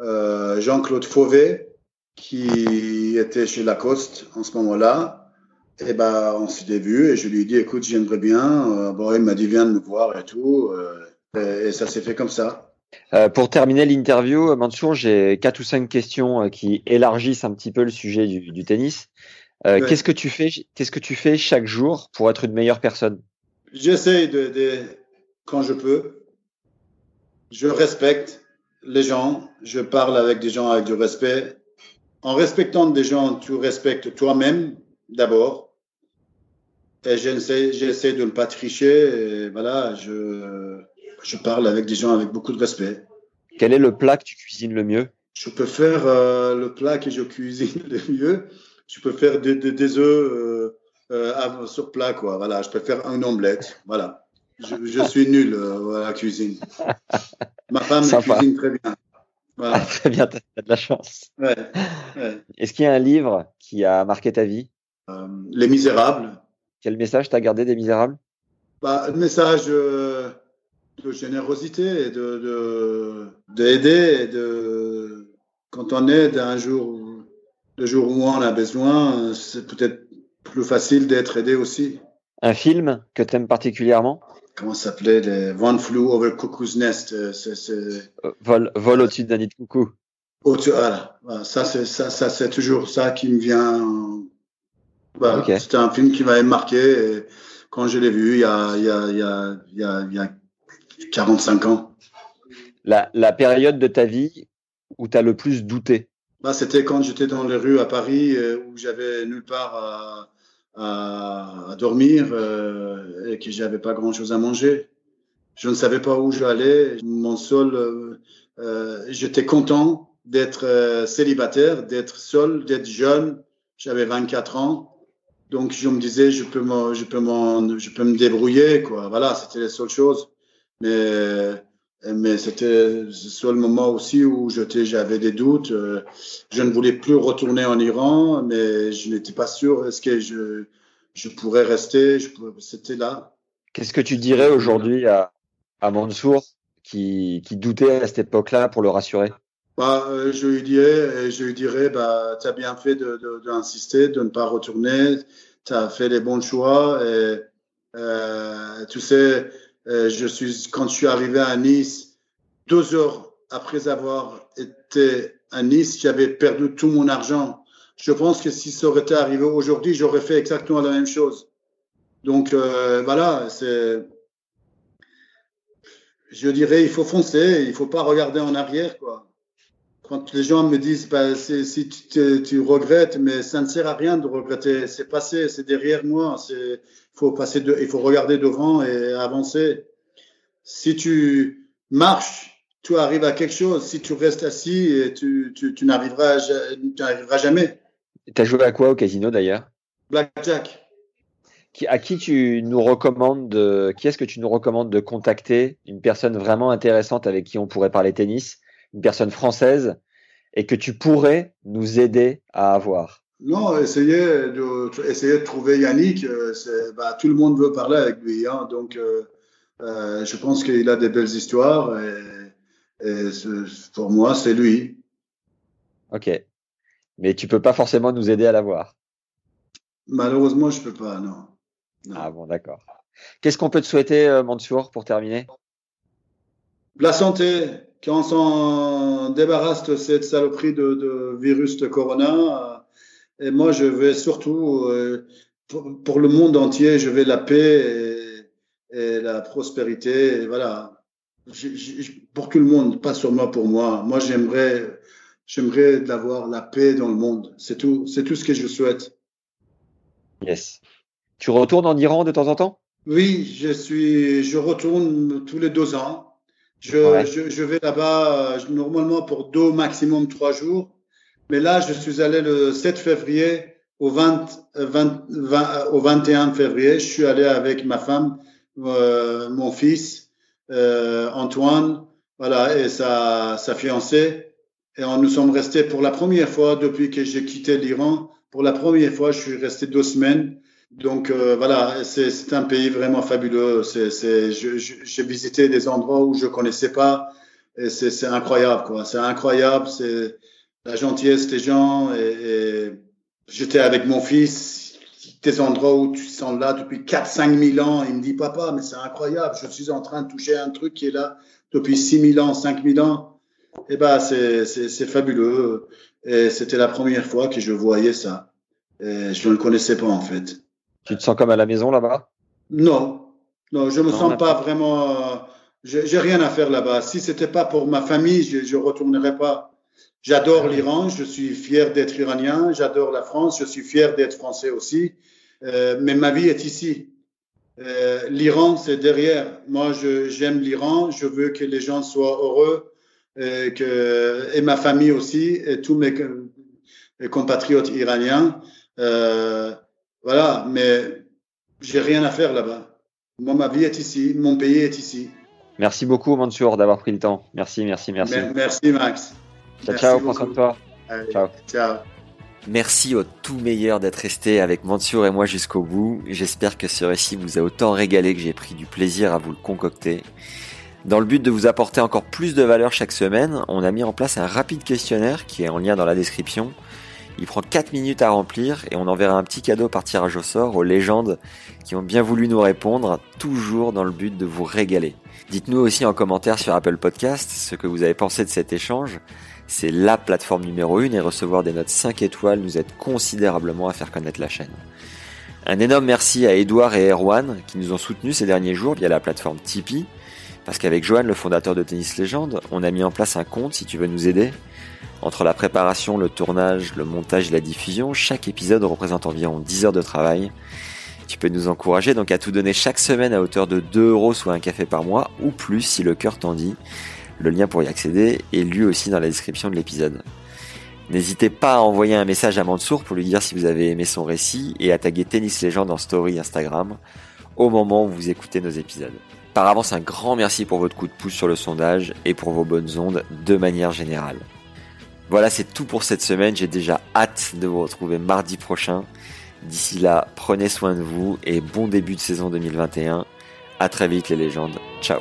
[SPEAKER 9] euh, Jean-Claude Fauvet qui était chez Lacoste en ce moment-là. Et ben, on s'était vu et je lui ai dit, écoute, j'aimerais bien. Euh, bon, il m'a dit, viens de me voir et tout. Euh, et, ça s'est fait comme ça.
[SPEAKER 7] Euh, pour terminer l'interview, Mansour, j'ai quatre ou cinq questions qui élargissent un petit peu le sujet du, du tennis. Qu'est-ce que tu fais Qu'est-ce que tu fais chaque jour pour être une meilleure personne?
[SPEAKER 9] J'essaie de, de, quand je peux. Je respecte les gens. Je parle avec des gens avec du respect. En respectant des gens, tu respectes toi-même d'abord. Et j'essaie, de ne pas tricher. Et voilà, je, je parle avec des gens avec beaucoup de respect.
[SPEAKER 7] Quel est le plat que tu cuisines le mieux?
[SPEAKER 9] Je peux faire euh, le plat que je cuisine le mieux. Je peux faire des, des, œufs euh, euh, sur plat, quoi. Voilà, je peux faire une omelette. Voilà. Je, je suis nul à la cuisine. Ma femme cuisine très bien.
[SPEAKER 7] Voilà. très bien, tu as de la chance.
[SPEAKER 9] Ouais, ouais.
[SPEAKER 7] Est-ce qu'il y a un livre qui a marqué ta vie?
[SPEAKER 9] Les Misérables
[SPEAKER 7] quel message t'as gardé des Misérables?
[SPEAKER 9] Bah, Un message euh, de générosité et de d'aider. De, quand on aide un jour, le jour où on a besoin, c'est peut-être plus facile d'être aidé aussi.
[SPEAKER 7] Un film que tu aimes particulièrement?
[SPEAKER 9] Comment ça s'appelait les One Flew Over Cuckoo's Nest. Euh,
[SPEAKER 7] euh, vol, vol au-dessus d'un nid de coucou.
[SPEAKER 9] Voilà. Ça, c'est ça, ça c'est toujours ça qui me vient bah, C'était un film qui m'avait marqué quand je l'ai vu il y a, il y a, il y a, il y a, 45 ans.
[SPEAKER 7] La, la, période de ta vie où tu as le plus douté
[SPEAKER 9] bah, C'était quand j'étais dans les rues à Paris euh, où j'avais nulle part à, à, à dormir euh, et que j'avais pas grand-chose à manger. Je ne savais pas où j'allais. Mon seul, euh, euh j'étais content d'être célibataire, d'être seul, d'être jeune. J'avais 24 ans donc je me disais, je peux me, je peux je peux me débrouiller, quoi. Voilà, c'était la seule chose. Mais, mais c'était le seul moment aussi où j'avais des doutes. Je ne voulais plus retourner en Iran, mais je n'étais pas sûr est-ce que je, je pourrais rester. C'était là.
[SPEAKER 7] Qu'est-ce que tu dirais aujourd'hui à, à Mansour qui, qui doutait à cette époque-là pour le rassurer?
[SPEAKER 9] Bah, euh, je lui dirais, je lui dirais, bah, tu as bien fait d'insister, de, de, de, ne pas retourner. Tu as fait les bons choix. Et, euh, tu sais, euh, je suis, quand je suis arrivé à Nice, deux heures après avoir été à Nice, j'avais perdu tout mon argent. Je pense que si ça aurait été arrivé aujourd'hui, j'aurais fait exactement la même chose. Donc euh, voilà, c'est. Je dirais, il faut foncer, il faut pas regarder en arrière, quoi quand les gens me disent bah, si tu, tu, regrettes, mais ça ne sert à rien de regretter. C'est passé, c'est derrière moi. Il faut passer, de, il faut regarder devant et avancer. Si tu marches, tu arrives à quelque chose. Si tu restes assis, et tu, tu, tu n'arriveras jamais.
[SPEAKER 7] Tu as joué à quoi au casino d'ailleurs?
[SPEAKER 9] Blackjack.
[SPEAKER 7] Qui, à qui tu nous recommandes de, qui est-ce que tu nous recommandes de contacter? Une personne vraiment intéressante avec qui on pourrait parler tennis? Une personne française et que tu pourrais nous aider à avoir
[SPEAKER 9] Non, essayer de, essayer de trouver Yannick. Euh, bah, tout le monde veut parler avec lui. Hein, donc, euh, euh, je pense qu'il a des belles histoires et, et pour moi, c'est lui.
[SPEAKER 7] Ok. Mais tu peux pas forcément nous aider à l'avoir.
[SPEAKER 9] Malheureusement, je peux pas, non.
[SPEAKER 7] Ah bon, d'accord. Qu'est-ce qu'on peut te souhaiter, Mansour, pour terminer?
[SPEAKER 9] La santé, qu'on s'en débarrasse de cette saloperie de, de, virus de corona. Et moi, je vais surtout, euh, pour, le monde entier, je vais la paix et, et la prospérité. Et voilà. pour tout le monde, pas seulement pour moi. Moi, j'aimerais, j'aimerais d'avoir la paix dans le monde. C'est tout, c'est tout ce que je souhaite.
[SPEAKER 7] Yes. Tu retournes en Iran de temps en temps?
[SPEAKER 9] Oui, je suis, je retourne tous les deux ans. Je, je, je vais là-bas euh, normalement pour deux, maximum trois jours. Mais là, je suis allé le 7 février au, 20, 20, 20, au 21 février. Je suis allé avec ma femme, euh, mon fils, euh, Antoine, voilà, et sa, sa fiancée. Et on, nous sommes restés pour la première fois depuis que j'ai quitté l'Iran. Pour la première fois, je suis resté deux semaines donc euh, voilà, c'est un pays vraiment fabuleux. J'ai visité des endroits où je connaissais pas et c'est incroyable quoi. C'est incroyable, c'est la gentillesse des gens et, et j'étais avec mon fils des endroits où tu sens là depuis 4 5 000 ans. Il me dit, papa, mais c'est incroyable, je suis en train de toucher un truc qui est là depuis 6 000 ans, 5 000 ans. Eh ben, c'est fabuleux. Et c'était la première fois que je voyais ça. Et je ne le connaissais pas, en fait.
[SPEAKER 11] Tu te sens comme à la maison là-bas?
[SPEAKER 9] Non. Non, je me sens pas vraiment. Euh, j'ai rien à faire là-bas. Si c'était pas pour ma famille, je, je retournerais pas. J'adore l'Iran, je suis fier d'être iranien, j'adore la France, je suis fier d'être français aussi, euh, mais ma vie est ici. Euh, L'Iran, c'est derrière. Moi, j'aime l'Iran, je veux que les gens soient heureux, et, euh, que, et ma famille aussi, et tous mes, mes compatriotes iraniens. Voilà, mais j'ai rien à faire là-bas. Moi, ma vie est ici, mon pays est ici.
[SPEAKER 11] Merci beaucoup, Mansour, d'avoir pris le temps. Merci, merci, merci.
[SPEAKER 9] Merci, Max.
[SPEAKER 11] Ciao, ciao, prends soin de toi. ciao.
[SPEAKER 9] Ciao.
[SPEAKER 7] Merci au tout meilleur d'être resté avec Mansour et moi jusqu'au bout. J'espère que ce récit vous a autant régalé que j'ai pris du plaisir à vous le concocter. Dans le but de vous apporter encore plus de valeur chaque semaine, on a mis en place un rapide questionnaire qui est en lien dans la description. Il prend 4 minutes à remplir et on enverra un petit cadeau par tirage au sort aux légendes qui ont bien voulu nous répondre, toujours dans le but de vous régaler. Dites-nous aussi en commentaire sur Apple Podcast ce que vous avez pensé de cet échange. C'est la plateforme numéro 1 et recevoir des notes 5 étoiles nous aide considérablement à faire connaître la chaîne. Un énorme merci à Edouard et Erwan qui nous ont soutenus ces derniers jours via la plateforme Tipeee. Parce qu'avec Johan, le fondateur de Tennis Légende, on a mis en place un compte si tu veux nous aider. Entre la préparation, le tournage, le montage et la diffusion, chaque épisode représente environ 10 heures de travail. Tu peux nous encourager donc à tout donner chaque semaine à hauteur de 2 euros soit un café par mois ou plus si le cœur t'en dit. Le lien pour y accéder est lu aussi dans la description de l'épisode. N'hésitez pas à envoyer un message à Mansour pour lui dire si vous avez aimé son récit et à taguer Tennis Légende en story Instagram au moment où vous écoutez nos épisodes. Par avance, un grand merci pour votre coup de pouce sur le sondage et pour vos bonnes ondes de manière générale. Voilà, c'est tout pour cette semaine. J'ai déjà hâte de vous retrouver mardi prochain. D'ici là, prenez soin de vous et bon début de saison 2021. À très vite les légendes. Ciao.